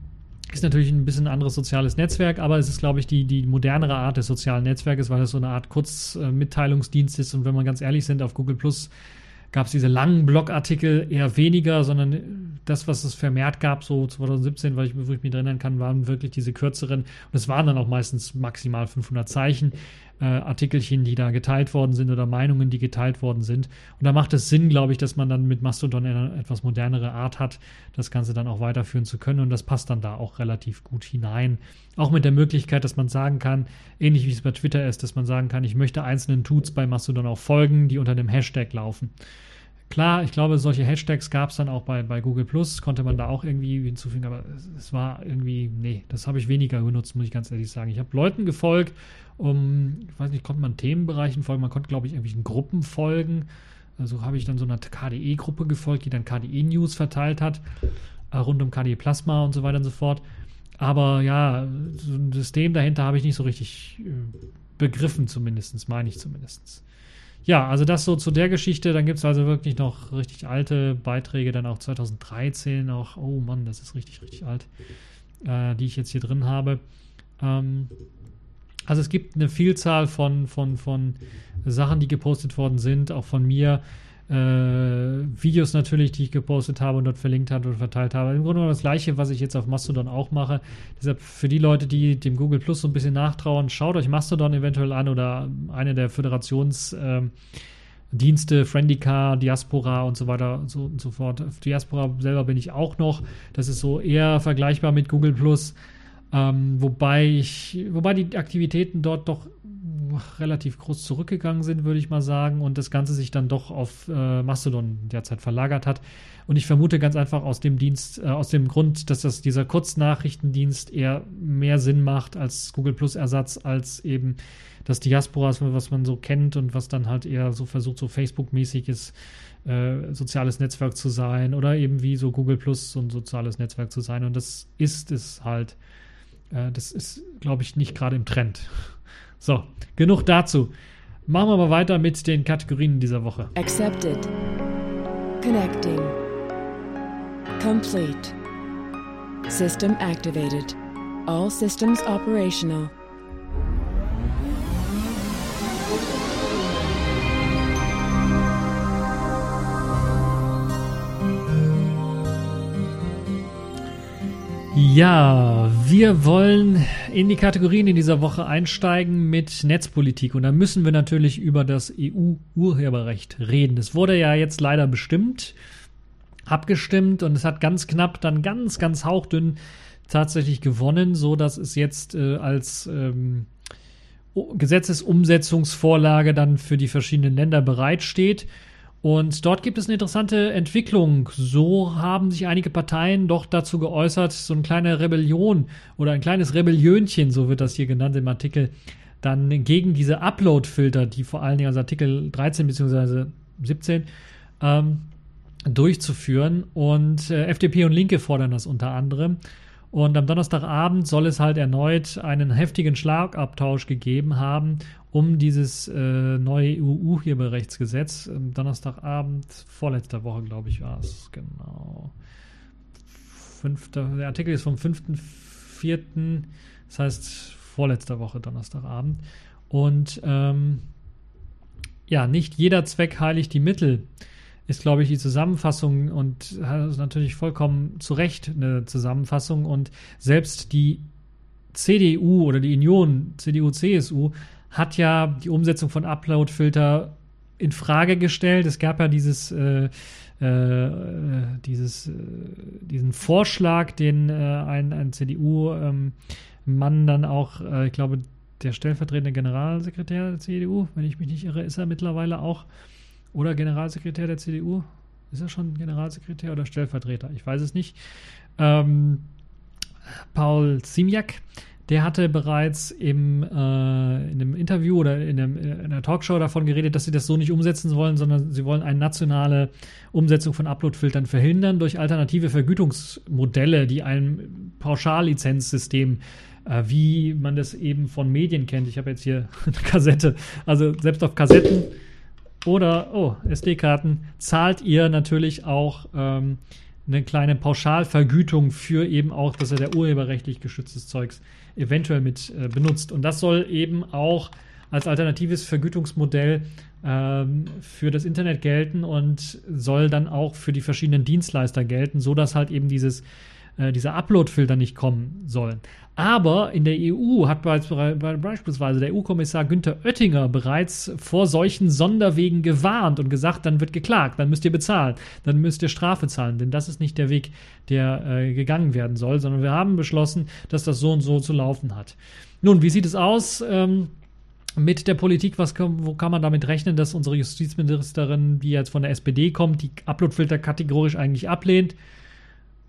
ist natürlich ein bisschen anderes soziales Netzwerk, aber es ist, glaube ich, die, die modernere Art des sozialen Netzwerkes, weil es so eine Art Kurzmitteilungsdienst ist. Und wenn wir ganz ehrlich sind, auf Google Plus gab es diese langen Blogartikel eher weniger, sondern das, was es vermehrt gab, so 2017, weil ich, wo ich mich erinnern kann, waren wirklich diese kürzeren. Und es waren dann auch meistens maximal 500 Zeichen äh, Artikelchen, die da geteilt worden sind oder Meinungen, die geteilt worden sind. Und da macht es Sinn, glaube ich, dass man dann mit Mastodon eine etwas modernere Art hat, das Ganze dann auch weiterführen zu können. Und das passt dann da auch relativ gut hinein. Auch mit der Möglichkeit, dass man sagen kann, ähnlich wie es bei Twitter ist, dass man sagen kann, ich möchte einzelnen Tuts bei Mastodon auch folgen, die unter dem Hashtag laufen. Klar, ich glaube, solche Hashtags gab es dann auch bei, bei Google Plus, konnte man da auch irgendwie hinzufügen, aber es, es war irgendwie, nee, das habe ich weniger genutzt, muss ich ganz ehrlich sagen. Ich habe Leuten gefolgt, um, ich weiß nicht, konnte man Themenbereichen folgen, man konnte, glaube ich, irgendwelchen Gruppen folgen. Also habe ich dann so einer KDE-Gruppe gefolgt, die dann KDE-News verteilt hat, äh, rund um KDE Plasma und so weiter und so fort. Aber ja, so ein System dahinter habe ich nicht so richtig äh, begriffen, zumindest, meine ich zumindest. Ja, also das so zu der Geschichte. Dann gibt es also wirklich noch richtig alte Beiträge, dann auch 2013, auch, oh Mann, das ist richtig, richtig alt, äh, die ich jetzt hier drin habe. Ähm, also es gibt eine Vielzahl von, von, von Sachen, die gepostet worden sind, auch von mir. Äh, Videos natürlich, die ich gepostet habe und dort verlinkt habe und verteilt habe. Im Grunde genommen das gleiche, was ich jetzt auf Mastodon auch mache. Deshalb für die Leute, die dem Google Plus so ein bisschen nachtrauen, schaut euch Mastodon eventuell an oder eine der Föderationsdienste, äh, Friendica, Diaspora und so weiter und so, und so fort. Diaspora selber bin ich auch noch. Das ist so eher vergleichbar mit Google Plus. Ähm, wobei ich, wobei die Aktivitäten dort doch relativ groß zurückgegangen sind, würde ich mal sagen, und das Ganze sich dann doch auf äh, Mastodon derzeit verlagert hat. Und ich vermute ganz einfach aus dem Dienst, äh, aus dem Grund, dass das dieser Kurznachrichtendienst eher mehr Sinn macht als Google Plus Ersatz, als eben das Diaspora, was man so kennt und was dann halt eher so versucht, so Facebook-mäßiges äh, soziales Netzwerk zu sein oder eben wie so Google Plus so ein soziales Netzwerk zu sein. Und das ist es halt. Äh, das ist, glaube ich, nicht gerade im Trend. <laughs> So, genug dazu. Machen wir mal weiter mit den Kategorien dieser Woche. Accepted. Connecting. Complete. System activated. All systems operational. Ja, wir wollen in die Kategorien in dieser Woche einsteigen mit Netzpolitik. Und da müssen wir natürlich über das EU-Urheberrecht reden. Das wurde ja jetzt leider bestimmt, abgestimmt und es hat ganz knapp, dann ganz, ganz hauchdünn tatsächlich gewonnen, so dass es jetzt äh, als ähm, Gesetzesumsetzungsvorlage dann für die verschiedenen Länder bereitsteht. Und dort gibt es eine interessante Entwicklung. So haben sich einige Parteien doch dazu geäußert, so eine kleine Rebellion oder ein kleines Rebellionchen, so wird das hier genannt im Artikel, dann gegen diese Upload-Filter, die vor allen Dingen als Artikel 13 bzw. 17 ähm, durchzuführen. Und äh, FDP und Linke fordern das unter anderem. Und am Donnerstagabend soll es halt erneut einen heftigen Schlagabtausch gegeben haben um dieses äh, neue EU-Urheberrechtsgesetz. Donnerstagabend, vorletzter Woche, glaube ich, war es, genau. Fünfter, der Artikel ist vom 5.4., das heißt vorletzter Woche, Donnerstagabend. Und ähm, ja, nicht jeder Zweck heiligt die Mittel, ist, glaube ich, die Zusammenfassung und ist natürlich vollkommen zu Recht eine Zusammenfassung. Und selbst die CDU oder die Union, CDU, CSU, hat ja die Umsetzung von Upload-Filter in Frage gestellt. Es gab ja dieses, äh, äh, dieses, äh, diesen Vorschlag, den äh, ein, ein CDU-Mann ähm, dann auch, äh, ich glaube, der stellvertretende Generalsekretär der CDU, wenn ich mich nicht irre, ist er mittlerweile auch, oder Generalsekretär der CDU? Ist er schon Generalsekretär oder Stellvertreter? Ich weiß es nicht. Ähm, Paul Ziemiak der hatte bereits im, äh, in einem Interview oder in, einem, in, einer Talkshow davon geredet, dass sie das so nicht umsetzen wollen, sondern sie wollen eine nationale Umsetzung von Uploadfiltern verhindern durch alternative Vergütungsmodelle, die ein Pauschallizenzsystem äh, wie man das eben von Medien kennt. Ich habe jetzt hier <laughs> eine Kassette. Also selbst auf Kassetten oder oh, SD-Karten zahlt ihr natürlich auch ähm, eine kleine Pauschalvergütung für eben auch, dass er der urheberrechtlich geschütztes Zeugs eventuell mit äh, benutzt. Und das soll eben auch als alternatives Vergütungsmodell ähm, für das Internet gelten und soll dann auch für die verschiedenen Dienstleister gelten, sodass halt eben dieses äh, dieser Upload-Filter nicht kommen sollen. Aber in der EU hat beispielsweise der EU-Kommissar Günther Oettinger bereits vor solchen Sonderwegen gewarnt und gesagt, dann wird geklagt, dann müsst ihr bezahlen, dann müsst ihr Strafe zahlen, denn das ist nicht der Weg, der äh, gegangen werden soll, sondern wir haben beschlossen, dass das so und so zu laufen hat. Nun, wie sieht es aus? Ähm, mit der Politik, was wo kann man damit rechnen, dass unsere Justizministerin, die jetzt von der SPD kommt, die Uploadfilter kategorisch eigentlich ablehnt?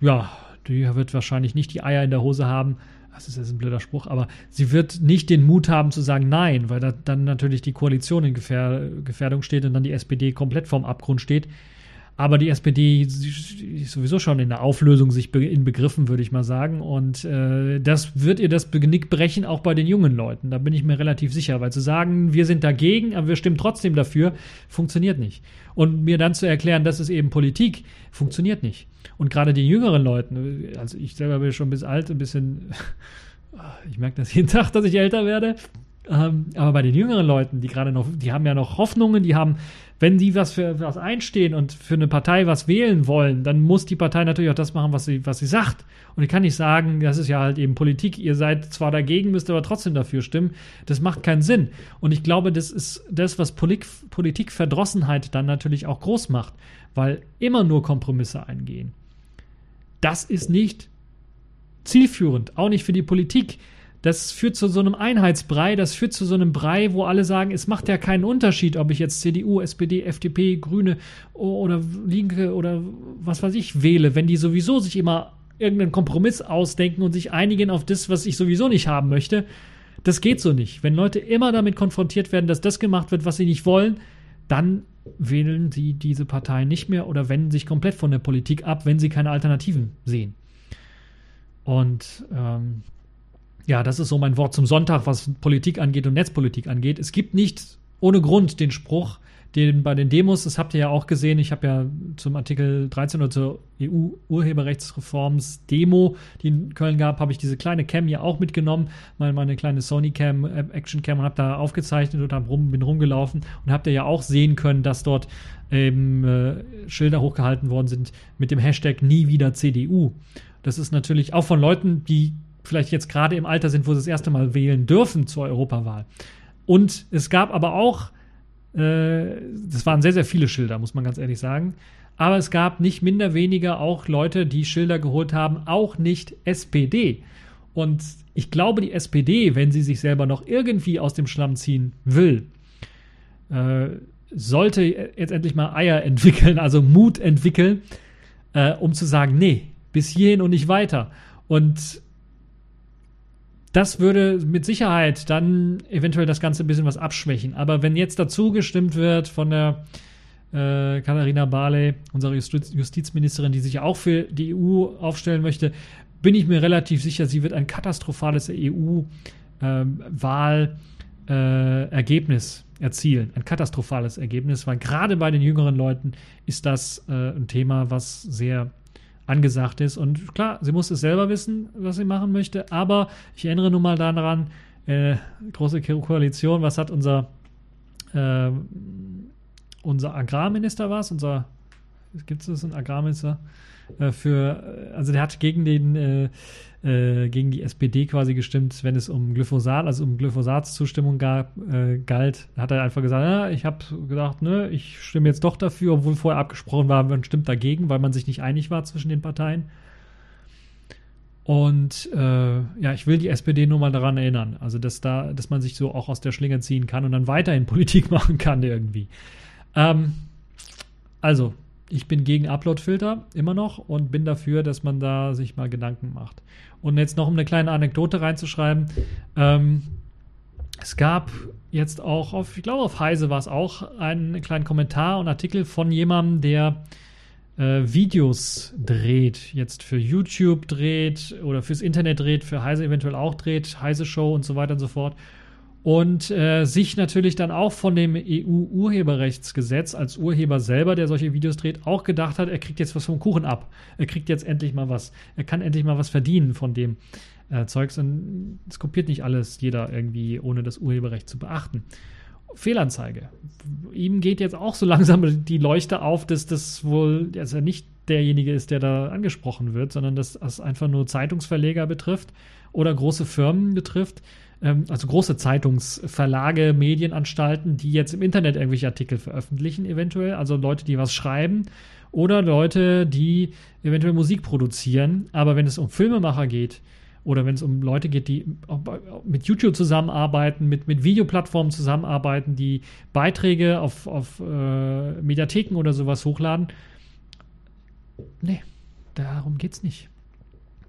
Ja, die wird wahrscheinlich nicht die Eier in der Hose haben. Das ist jetzt ein blöder Spruch, aber sie wird nicht den Mut haben zu sagen Nein, weil da dann natürlich die Koalition in Gefähr Gefährdung steht und dann die SPD komplett vorm Abgrund steht. Aber die SPD ist sowieso schon in der Auflösung sich in Begriffen, würde ich mal sagen. Und äh, das wird ihr das Genick brechen, auch bei den jungen Leuten. Da bin ich mir relativ sicher, weil zu sagen, wir sind dagegen, aber wir stimmen trotzdem dafür, funktioniert nicht. Und mir dann zu erklären, das ist eben Politik, funktioniert nicht. Und gerade die jüngeren Leuten, also ich selber bin schon bis alt, ein bisschen, <laughs> ich merke das jeden Tag, dass ich älter werde. Ähm, aber bei den jüngeren Leuten, die gerade noch, die haben ja noch Hoffnungen, die haben, wenn die was für was einstehen und für eine Partei was wählen wollen, dann muss die Partei natürlich auch das machen, was sie, was sie sagt. Und ich kann nicht sagen, das ist ja halt eben Politik, ihr seid zwar dagegen, müsst aber trotzdem dafür stimmen. Das macht keinen Sinn. Und ich glaube, das ist das, was Polit Politikverdrossenheit dann natürlich auch groß macht, weil immer nur Kompromisse eingehen. Das ist nicht zielführend, auch nicht für die Politik das führt zu so einem Einheitsbrei, das führt zu so einem Brei, wo alle sagen, es macht ja keinen Unterschied, ob ich jetzt CDU, SPD, FDP, Grüne oder Linke oder was weiß ich wähle, wenn die sowieso sich immer irgendeinen Kompromiss ausdenken und sich einigen auf das, was ich sowieso nicht haben möchte. Das geht so nicht. Wenn Leute immer damit konfrontiert werden, dass das gemacht wird, was sie nicht wollen, dann wählen sie diese Partei nicht mehr oder wenden sich komplett von der Politik ab, wenn sie keine Alternativen sehen. Und ähm, ja, das ist so mein Wort zum Sonntag, was Politik angeht und Netzpolitik angeht. Es gibt nicht ohne Grund den Spruch, den bei den Demos, das habt ihr ja auch gesehen, ich habe ja zum Artikel 13 oder zur EU-Urheberrechtsreforms Demo, die in Köln gab, habe ich diese kleine Cam hier auch mitgenommen, meine, meine kleine Sony Cam, äh, Action Cam und habe da aufgezeichnet und hab rum, bin rumgelaufen und habt ihr ja auch sehen können, dass dort eben äh, Schilder hochgehalten worden sind mit dem Hashtag nie wieder CDU. Das ist natürlich auch von Leuten, die vielleicht jetzt gerade im Alter sind, wo sie das erste Mal wählen dürfen zur Europawahl. Und es gab aber auch, äh, das waren sehr, sehr viele Schilder, muss man ganz ehrlich sagen. Aber es gab nicht minder weniger auch Leute, die Schilder geholt haben, auch nicht SPD. Und ich glaube, die SPD, wenn sie sich selber noch irgendwie aus dem Schlamm ziehen will, äh, sollte jetzt endlich mal Eier entwickeln, also Mut entwickeln, äh, um zu sagen, nee, bis hierhin und nicht weiter. Und das würde mit Sicherheit dann eventuell das Ganze ein bisschen was abschwächen. Aber wenn jetzt dazu gestimmt wird von der äh, Katharina Barley, unserer Justiz Justizministerin, die sich auch für die EU aufstellen möchte, bin ich mir relativ sicher, sie wird ein katastrophales EU-Wahlergebnis ähm, äh, erzielen. Ein katastrophales Ergebnis, weil gerade bei den jüngeren Leuten ist das äh, ein Thema, was sehr angesagt ist. Und klar, sie muss es selber wissen, was sie machen möchte, aber ich erinnere nun mal daran, äh, große Koalition, was hat unser, äh, unser Agrarminister was? Unser, gibt es einen Agrarminister? Äh, für, also der hat gegen den äh, gegen die SPD quasi gestimmt, wenn es um Glyphosat, also um Glyphosatszustimmung gab, äh, galt, hat er einfach gesagt, ja, ich habe gedacht, ne, ich stimme jetzt doch dafür, obwohl vorher abgesprochen war, man stimmt dagegen, weil man sich nicht einig war zwischen den Parteien. Und äh, ja, ich will die SPD nur mal daran erinnern, also dass da, dass man sich so auch aus der Schlinge ziehen kann und dann weiterhin <laughs> Politik machen kann irgendwie. Ähm, also ich bin gegen Upload-Filter immer noch und bin dafür, dass man da sich mal Gedanken macht. Und jetzt noch um eine kleine Anekdote reinzuschreiben. Ähm, es gab jetzt auch auf, ich glaube auf Heise war es auch, einen kleinen Kommentar und Artikel von jemandem, der äh, Videos dreht, jetzt für YouTube dreht oder fürs Internet dreht, für Heise eventuell auch dreht, Heise Show und so weiter und so fort und äh, sich natürlich dann auch von dem EU-Urheberrechtsgesetz als Urheber selber, der solche Videos dreht, auch gedacht hat, er kriegt jetzt was vom Kuchen ab. Er kriegt jetzt endlich mal was. Er kann endlich mal was verdienen von dem, äh, Zeugs. Und es kopiert nicht alles jeder irgendwie, ohne das Urheberrecht zu beachten. Fehlanzeige. Ihm geht jetzt auch so <laughs> langsam die Leuchte auf, dass das wohl, dass er nicht derjenige ist, der da angesprochen wird, sondern dass es einfach nur Zeitungsverleger betrifft oder große Firmen betrifft, ähm, also große Zeitungsverlage, Medienanstalten, die jetzt im Internet irgendwelche Artikel veröffentlichen, eventuell, also Leute, die was schreiben oder Leute, die eventuell Musik produzieren. Aber wenn es um Filmemacher geht, oder wenn es um Leute geht, die mit YouTube zusammenarbeiten, mit, mit Videoplattformen zusammenarbeiten, die Beiträge auf, auf äh, Mediatheken oder sowas hochladen. Nee, darum geht's nicht.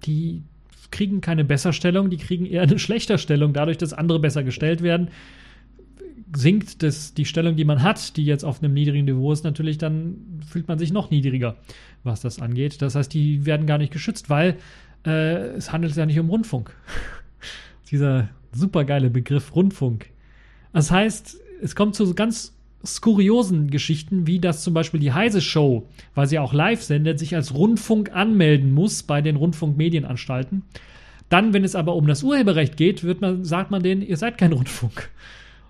Die kriegen keine Besserstellung, die kriegen eher eine Schlechterstellung, dadurch, dass andere besser gestellt werden. Sinkt das, die Stellung, die man hat, die jetzt auf einem niedrigen Niveau ist, natürlich, dann fühlt man sich noch niedriger, was das angeht. Das heißt, die werden gar nicht geschützt, weil äh, es handelt ja nicht um Rundfunk. <laughs> Dieser supergeile Begriff Rundfunk. Das heißt, es kommt zu ganz skuriosen Geschichten, wie das zum Beispiel die Heise Show, weil sie auch live sendet, sich als Rundfunk anmelden muss bei den Rundfunkmedienanstalten. Dann, wenn es aber um das Urheberrecht geht, wird man, sagt man denen, ihr seid kein Rundfunk.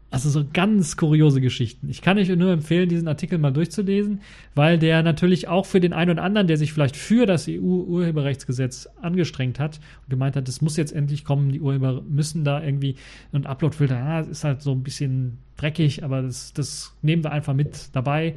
Also so ganz kuriose Geschichten. Ich kann euch nur empfehlen, diesen Artikel mal durchzulesen, weil der natürlich auch für den einen oder anderen, der sich vielleicht für das EU-Urheberrechtsgesetz angestrengt hat und gemeint hat, das muss jetzt endlich kommen, die Urheber müssen da irgendwie und Uploadfilter, ah, ist halt so ein bisschen dreckig, aber das, das nehmen wir einfach mit dabei.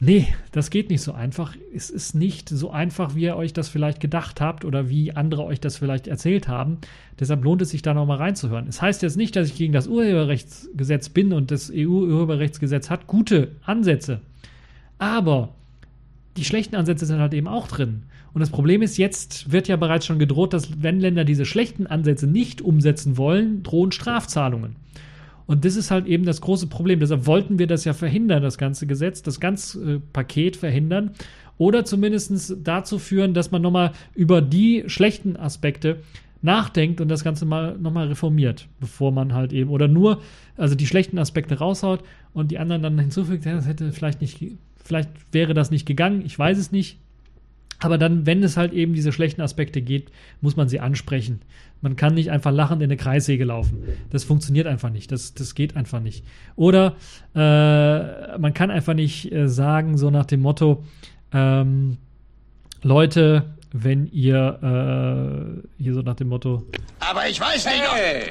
Nee, das geht nicht so einfach. Es ist nicht so einfach, wie ihr euch das vielleicht gedacht habt oder wie andere euch das vielleicht erzählt haben. Deshalb lohnt es sich da nochmal reinzuhören. Es heißt jetzt nicht, dass ich gegen das Urheberrechtsgesetz bin und das EU-Urheberrechtsgesetz hat gute Ansätze. Aber die schlechten Ansätze sind halt eben auch drin. Und das Problem ist, jetzt wird ja bereits schon gedroht, dass wenn Länder diese schlechten Ansätze nicht umsetzen wollen, drohen Strafzahlungen. Und das ist halt eben das große Problem. Deshalb wollten wir das ja verhindern, das ganze Gesetz, das ganze äh, Paket verhindern. Oder zumindest dazu führen, dass man nochmal über die schlechten Aspekte nachdenkt und das Ganze mal nochmal reformiert, bevor man halt eben, oder nur, also die schlechten Aspekte raushaut und die anderen dann hinzufügt, ja, das hätte vielleicht nicht, vielleicht wäre das nicht gegangen, ich weiß es nicht. Aber dann, wenn es halt eben diese schlechten Aspekte geht, muss man sie ansprechen. Man kann nicht einfach lachend in eine Kreissäge laufen. Das funktioniert einfach nicht. Das, das geht einfach nicht. Oder äh, man kann einfach nicht äh, sagen, so nach dem Motto, ähm, Leute, wenn ihr äh, hier so nach dem Motto. Aber ich weiß nicht. Hey.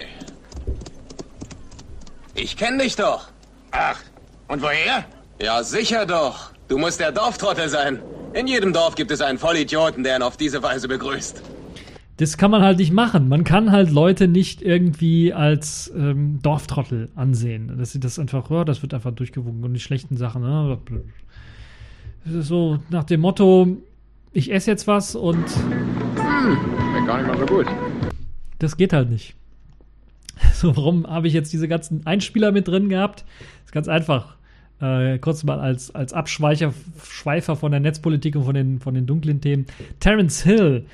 Ich kenne dich doch. Ach, und woher? Ja, sicher doch. Du musst der Dorftrottel sein. In jedem Dorf gibt es einen Vollidioten, der ihn auf diese Weise begrüßt das kann man halt nicht machen. Man kann halt Leute nicht irgendwie als ähm, Dorftrottel ansehen. Das ist das einfach, ja, das wird einfach durchgewunken und die schlechten Sachen. Ne? So nach dem Motto, ich esse jetzt was und. Hm, gar nicht mal so gut. Das geht halt nicht. <laughs> So, warum habe ich jetzt diese ganzen Einspieler mit drin gehabt? Das ist ganz einfach. Äh, kurz mal als, als Abschweifer Schweifer von der Netzpolitik und von den, von den dunklen Themen. Terence Hill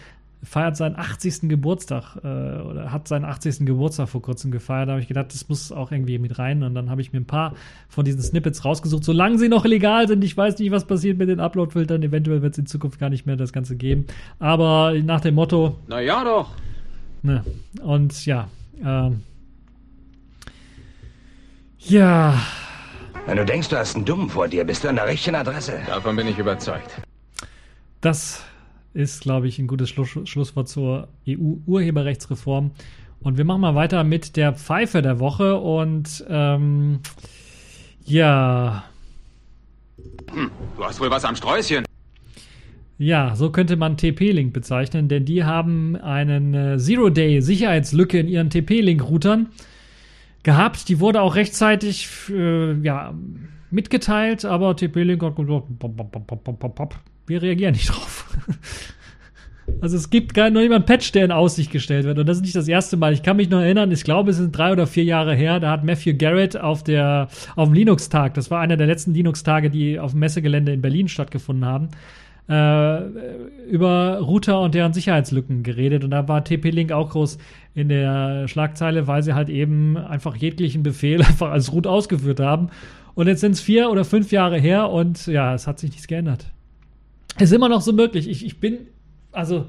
feiert seinen 80. Geburtstag äh, oder hat seinen 80. Geburtstag vor kurzem gefeiert. Da habe ich gedacht, das muss auch irgendwie mit rein. Und dann habe ich mir ein paar von diesen Snippets rausgesucht, solange sie noch legal sind. Ich weiß nicht, was passiert mit den Upload-Filtern. Eventuell wird es in Zukunft gar nicht mehr das Ganze geben. Aber nach dem Motto. Na ja, doch. Ne, und ja. Ähm, ja. Wenn du denkst, du hast einen Dummen vor dir, bist du an der richtigen Adresse. Davon bin ich überzeugt. Das ist, glaube ich, ein gutes Schluss Schlusswort zur EU-Urheberrechtsreform. Und wir machen mal weiter mit der Pfeife der Woche. Und ähm, ja. Hm, du hast wohl was am Sträußchen. Ja, so könnte man TP-Link bezeichnen, denn die haben einen äh, Zero-Day-Sicherheitslücke in ihren TP-Link-Routern gehabt. Die wurde auch rechtzeitig äh, ja, mitgeteilt, aber TP-Link hat gesagt, wir reagieren nicht <laughs> drauf. Also es gibt gar noch jemand Patch, der in Aussicht gestellt wird. Und das ist nicht das erste Mal. Ich kann mich noch erinnern, ich glaube, es sind drei oder vier Jahre her, da hat Matthew Garrett auf, der, auf dem Linux-Tag, das war einer der letzten Linux-Tage, die auf dem Messegelände in Berlin stattgefunden haben, äh, über Router und deren Sicherheitslücken geredet. Und da war TP-Link auch groß in der Schlagzeile, weil sie halt eben einfach jeglichen Befehl <laughs> einfach als Root ausgeführt haben. Und jetzt sind es vier oder fünf Jahre her und ja, es hat sich nichts geändert. Ist immer noch so möglich. Ich, ich bin, also,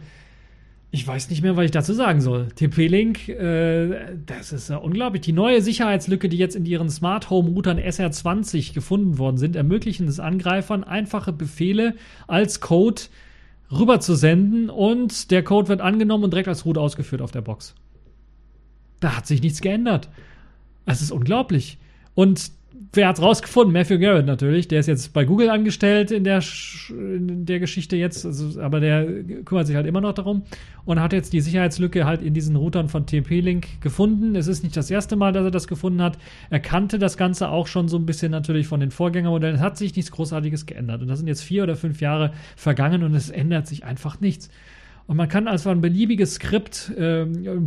ich weiß nicht mehr, was ich dazu sagen soll. TP-Link, äh, das ist ja unglaublich. Die neue Sicherheitslücke, die jetzt in ihren Smart Home Routern SR20 gefunden worden sind, ermöglichen es Angreifern, einfache Befehle als Code rüber zu senden und der Code wird angenommen und direkt als Root ausgeführt auf der Box. Da hat sich nichts geändert. Es ist unglaublich. Und wer hat's rausgefunden? Matthew Garrett natürlich. Der ist jetzt bei Google angestellt in der, in der Geschichte jetzt, also, aber der kümmert sich halt immer noch darum und hat jetzt die Sicherheitslücke halt in diesen Routern von TP-Link gefunden. Es ist nicht das erste Mal, dass er das gefunden hat. Er kannte das Ganze auch schon so ein bisschen natürlich von den Vorgängermodellen. Es hat sich nichts Großartiges geändert. Und das sind jetzt vier oder fünf Jahre vergangen und es ändert sich einfach nichts. Und man kann also ein beliebiges Skript äh,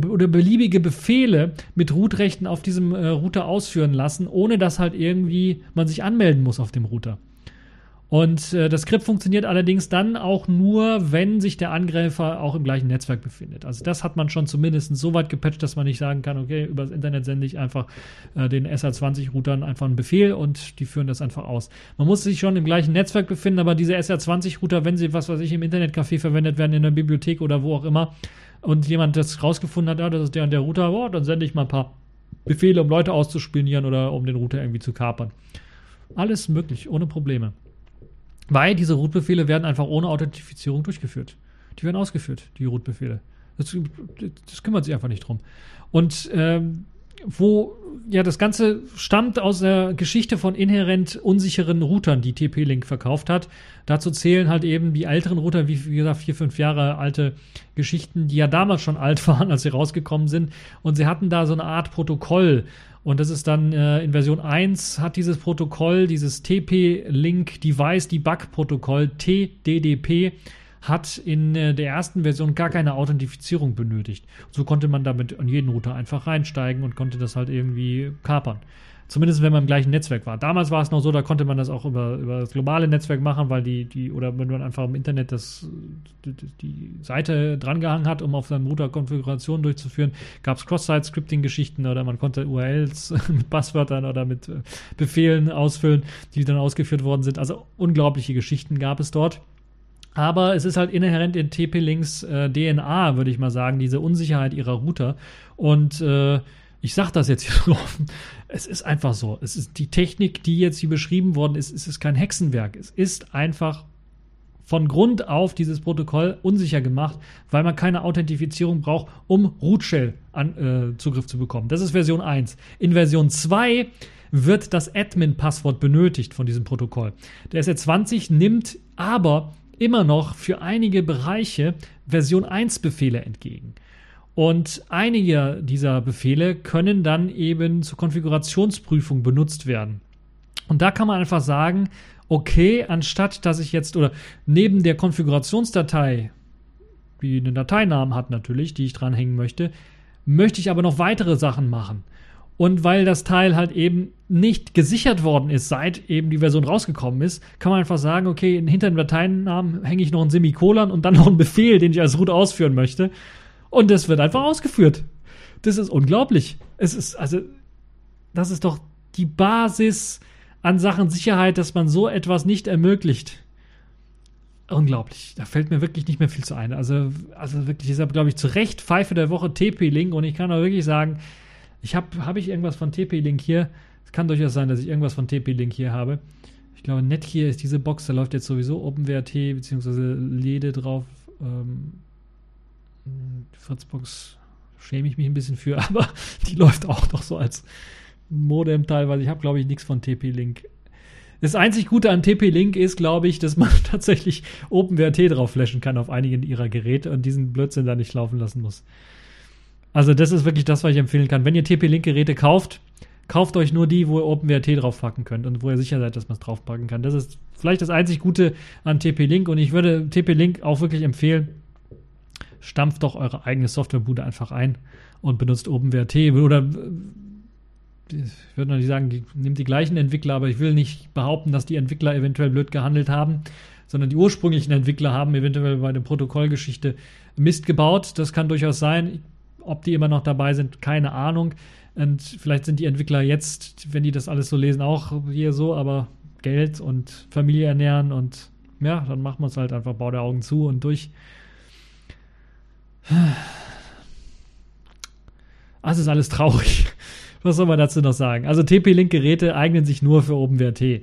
oder beliebige Befehle mit Root-Rechten auf diesem äh, Router ausführen lassen, ohne dass halt irgendwie man sich anmelden muss auf dem Router. Und äh, das Skript funktioniert allerdings dann auch nur, wenn sich der Angreifer auch im gleichen Netzwerk befindet. Also das hat man schon zumindest so weit gepatcht, dass man nicht sagen kann, okay, über das Internet sende ich einfach äh, den SR20-Routern einfach einen Befehl und die führen das einfach aus. Man muss sich schon im gleichen Netzwerk befinden, aber diese SR20-Router, wenn sie, was weiß ich, im Internetcafé verwendet werden, in der Bibliothek oder wo auch immer, und jemand das rausgefunden hat, ja, das ist der und der Router, oh, dann sende ich mal ein paar Befehle, um Leute auszuspionieren oder um den Router irgendwie zu kapern. Alles möglich, ohne Probleme. Weil diese Root-Befehle werden einfach ohne Authentifizierung durchgeführt. Die werden ausgeführt, die Root-Befehle. Das, das, kümmert sich einfach nicht drum. Und ähm, wo ja das Ganze stammt aus der Geschichte von inhärent unsicheren Routern, die TP-Link verkauft hat. Dazu zählen halt eben die älteren Router, wie, wie gesagt, vier, fünf Jahre alte Geschichten, die ja damals schon <laughs> alt waren, als sie rausgekommen sind. Und sie hatten da so eine Art Protokoll, und das ist dann äh, in Version 1 hat dieses Protokoll, dieses TP-Link Device Debug Protokoll TDDP hat in äh, der ersten Version gar keine Authentifizierung benötigt. So konnte man damit in jeden Router einfach reinsteigen und konnte das halt irgendwie kapern. Zumindest wenn man im gleichen Netzwerk war. Damals war es noch so, da konnte man das auch über, über das globale Netzwerk machen, weil die, die, oder wenn man einfach im Internet das, die, die Seite drangehangen hat, um auf seinem Router Konfiguration durchzuführen, gab es Cross-Site-Scripting-Geschichten oder man konnte URLs <laughs> mit Passwörtern oder mit äh, Befehlen ausfüllen, die dann ausgeführt worden sind. Also unglaubliche Geschichten gab es dort. Aber es ist halt inhärent in TP-Links äh, DNA, würde ich mal sagen, diese Unsicherheit ihrer Router. Und äh, ich sage das jetzt hier <laughs> so offen, es ist einfach so. Es ist die Technik, die jetzt hier beschrieben worden ist, es ist kein Hexenwerk. Es ist einfach von Grund auf dieses Protokoll unsicher gemacht, weil man keine Authentifizierung braucht, um Root Shell an, äh, Zugriff zu bekommen. Das ist Version 1. In Version 2 wird das Admin-Passwort benötigt von diesem Protokoll. Der SR20 nimmt aber immer noch für einige Bereiche Version 1 Befehle entgegen. Und einige dieser Befehle können dann eben zur Konfigurationsprüfung benutzt werden. Und da kann man einfach sagen, okay, anstatt dass ich jetzt oder neben der Konfigurationsdatei, die einen Dateinamen hat natürlich, die ich dranhängen möchte, möchte ich aber noch weitere Sachen machen. Und weil das Teil halt eben nicht gesichert worden ist, seit eben die Version rausgekommen ist, kann man einfach sagen, okay, hinter dem Dateinamen hänge ich noch ein Semikolon und dann noch einen Befehl, den ich als Root ausführen möchte. Und das wird einfach ausgeführt. Das ist unglaublich. Es ist, also, das ist doch die Basis an Sachen Sicherheit, dass man so etwas nicht ermöglicht. Unglaublich. Da fällt mir wirklich nicht mehr viel zu ein. Also, also wirklich, deshalb glaube ich zu Recht Pfeife der Woche TP-Link und ich kann auch wirklich sagen, ich habe habe ich irgendwas von TP-Link hier. Es kann durchaus sein, dass ich irgendwas von TP-Link hier habe. Ich glaube, nett hier ist diese Box, da läuft jetzt sowieso OpenWrt bzw. Lede drauf. Ähm, die Fritzbox schäme ich mich ein bisschen für, <laughs> aber die läuft auch noch so als Modem teilweise. Ich habe, glaube ich, nichts von TP-Link. Das einzig Gute an TP-Link ist, glaube ich, dass man <laughs> tatsächlich OpenWrt drauf flashen kann auf einigen ihrer Geräte und diesen Blödsinn da nicht laufen lassen muss. Also, das ist wirklich das, was ich empfehlen kann. Wenn ihr TP-Link-Geräte kauft, kauft euch nur die, wo ihr OpenWrt draufpacken könnt und wo ihr sicher seid, dass man es draufpacken kann. Das ist vielleicht das einzig Gute an TP-Link und ich würde TP-Link auch wirklich empfehlen stampft doch eure eigene Softwarebude einfach ein und benutzt OpenWrt oder ich würde noch nicht sagen, nehmt die gleichen Entwickler, aber ich will nicht behaupten, dass die Entwickler eventuell blöd gehandelt haben, sondern die ursprünglichen Entwickler haben eventuell bei der Protokollgeschichte Mist gebaut. Das kann durchaus sein. Ob die immer noch dabei sind, keine Ahnung. Und vielleicht sind die Entwickler jetzt, wenn die das alles so lesen, auch hier so, aber Geld und Familie ernähren und ja, dann machen wir es halt einfach, bau der Augen zu und durch. Das ist alles traurig. Was soll man dazu noch sagen? Also TP-Link-Geräte eignen sich nur für OpenWrt.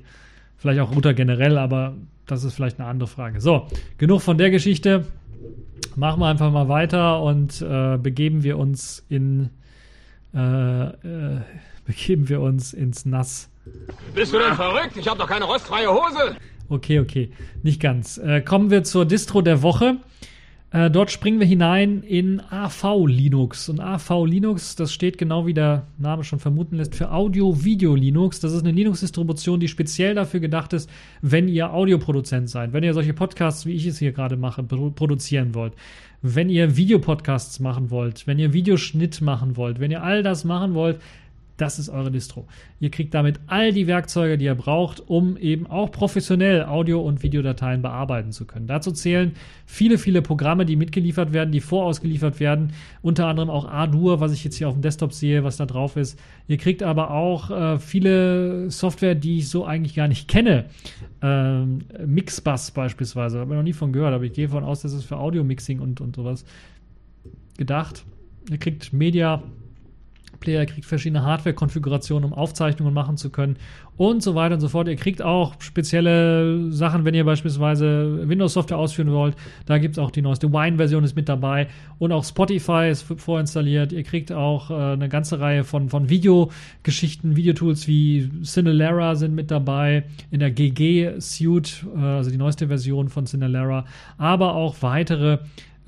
Vielleicht auch Router generell, aber das ist vielleicht eine andere Frage. So, genug von der Geschichte. Machen wir einfach mal weiter und äh, begeben wir uns in äh, äh, begeben wir uns ins Nass. Bist du denn verrückt? Ich habe doch keine rostfreie Hose. Okay, okay, nicht ganz. Äh, kommen wir zur Distro der Woche. Äh, dort springen wir hinein in AV Linux. Und AV Linux, das steht genau wie der Name schon vermuten lässt, für Audio-Video Linux. Das ist eine Linux-Distribution, die speziell dafür gedacht ist, wenn ihr Audioproduzent seid, wenn ihr solche Podcasts, wie ich es hier gerade mache, produzieren wollt. Wenn ihr Videopodcasts machen wollt, wenn ihr Videoschnitt machen wollt, wenn ihr all das machen wollt, das ist eure Distro. Ihr kriegt damit all die Werkzeuge, die ihr braucht, um eben auch professionell Audio- und Videodateien bearbeiten zu können. Dazu zählen viele, viele Programme, die mitgeliefert werden, die vorausgeliefert werden. Unter anderem auch Ardour, was ich jetzt hier auf dem Desktop sehe, was da drauf ist. Ihr kriegt aber auch äh, viele Software, die ich so eigentlich gar nicht kenne. Ähm, Mixbus beispielsweise, habe ich noch nie von gehört, aber ich gehe davon aus, dass es für Audio-Mixing und, und sowas gedacht. Ihr kriegt Media Player, kriegt verschiedene Hardware-Konfigurationen, um Aufzeichnungen machen zu können und so weiter und so fort. Ihr kriegt auch spezielle Sachen, wenn ihr beispielsweise Windows-Software ausführen wollt. Da gibt es auch die neueste Wine-Version ist mit dabei und auch Spotify ist vorinstalliert. Ihr kriegt auch äh, eine ganze Reihe von, von Videogeschichten, Videotools wie Cinelera sind mit dabei in der GG-Suite, äh, also die neueste Version von Cinelera, aber auch weitere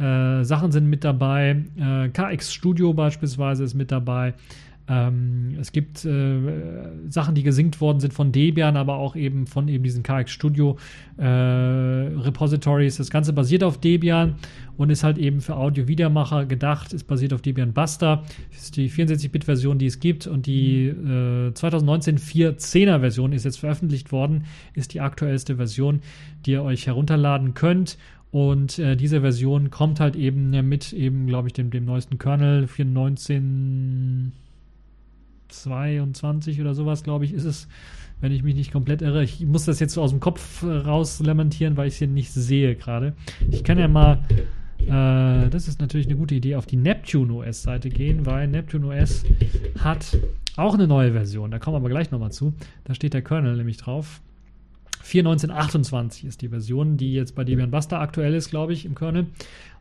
äh, Sachen sind mit dabei. Äh, KX Studio beispielsweise ist mit dabei. Ähm, es gibt äh, Sachen, die gesinkt worden sind von Debian, aber auch eben von eben diesen KX Studio äh, Repositories. Das Ganze basiert auf Debian und ist halt eben für Audio-Wiedermacher gedacht. Es basiert auf Debian Buster. Das ist die 64-Bit-Version, die es gibt und die äh, 2019 4.10er Version ist jetzt veröffentlicht worden, ist die aktuellste Version, die ihr euch herunterladen könnt und äh, diese Version kommt halt eben mit eben, glaube ich, dem, dem neuesten Kernel 4.19.22 oder sowas, glaube ich, ist es, wenn ich mich nicht komplett irre. Ich muss das jetzt so aus dem Kopf raus lamentieren, weil ich es hier nicht sehe gerade. Ich kann ja mal, äh, das ist natürlich eine gute Idee, auf die Neptune OS-Seite gehen, weil Neptune OS hat auch eine neue Version. Da kommen wir aber gleich nochmal zu. Da steht der Kernel nämlich drauf. 4.1928 ist die Version, die jetzt bei Debian Buster aktuell ist, glaube ich, im Kernel.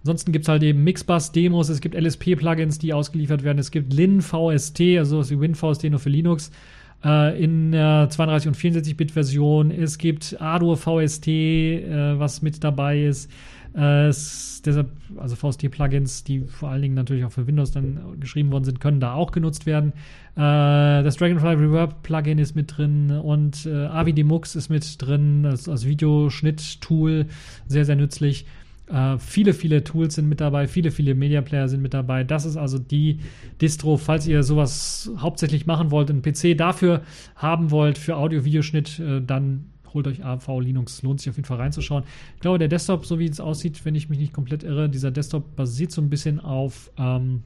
Ansonsten gibt es halt eben Mixbus-Demos, es gibt LSP-Plugins, die ausgeliefert werden, es gibt LinVST, also das ist WinVST nur für Linux, äh, in der 32- und 64-Bit-Version. Es gibt Ardour VST, äh, was mit dabei ist. Äh, es, deshalb, also VST-Plugins, die vor allen Dingen natürlich auch für Windows dann geschrieben worden sind, können da auch genutzt werden. Äh, das Dragonfly Reverb Plugin ist mit drin und äh, AVDMux ist mit drin, als, als Videoschnitt-Tool, sehr, sehr nützlich. Uh, viele, viele Tools sind mit dabei, viele, viele Media Player sind mit dabei. Das ist also die Distro, falls ihr sowas hauptsächlich machen wollt, einen PC dafür haben wollt, für Audio-Videoschnitt, äh, dann holt euch AV Linux, lohnt sich auf jeden Fall reinzuschauen. Ich glaube, der Desktop, so wie es aussieht, wenn ich mich nicht komplett irre, dieser Desktop basiert so ein bisschen auf, ähm,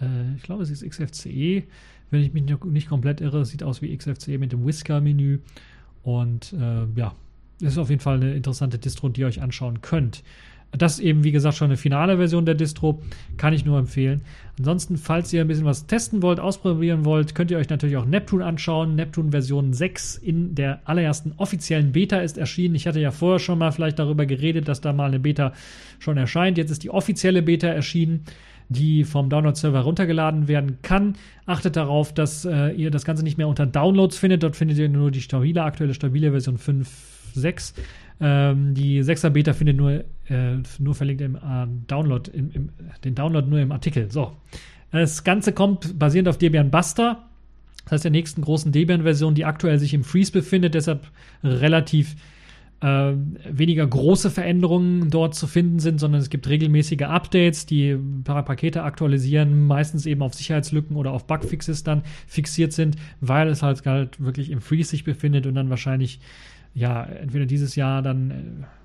äh, ich glaube, es ist XFCE, wenn ich mich nicht komplett irre, sieht aus wie XFCE mit dem Whisker-Menü und äh, ja, ist auf jeden Fall eine interessante Distro, die ihr euch anschauen könnt. Das ist eben, wie gesagt, schon eine finale Version der Distro. Kann ich nur empfehlen. Ansonsten, falls ihr ein bisschen was testen wollt, ausprobieren wollt, könnt ihr euch natürlich auch Neptune anschauen. Neptune Version 6 in der allerersten offiziellen Beta ist erschienen. Ich hatte ja vorher schon mal vielleicht darüber geredet, dass da mal eine Beta schon erscheint. Jetzt ist die offizielle Beta erschienen die vom Download-Server runtergeladen werden kann. Achtet darauf, dass äh, ihr das Ganze nicht mehr unter Downloads findet. Dort findet ihr nur die stabile, aktuelle stabile Version 5.6. Ähm, die 6er Beta findet nur, äh, nur verlinkt im äh, Download, im, im, den Download nur im Artikel. So. Das Ganze kommt basierend auf Debian Buster. Das heißt, der nächsten großen Debian-Version, die aktuell sich im Freeze befindet, deshalb relativ äh, weniger große Veränderungen dort zu finden sind, sondern es gibt regelmäßige Updates, die Pakete aktualisieren, meistens eben auf Sicherheitslücken oder auf Bugfixes dann fixiert sind, weil es halt, halt wirklich im Freeze sich befindet und dann wahrscheinlich ja, entweder dieses Jahr dann äh,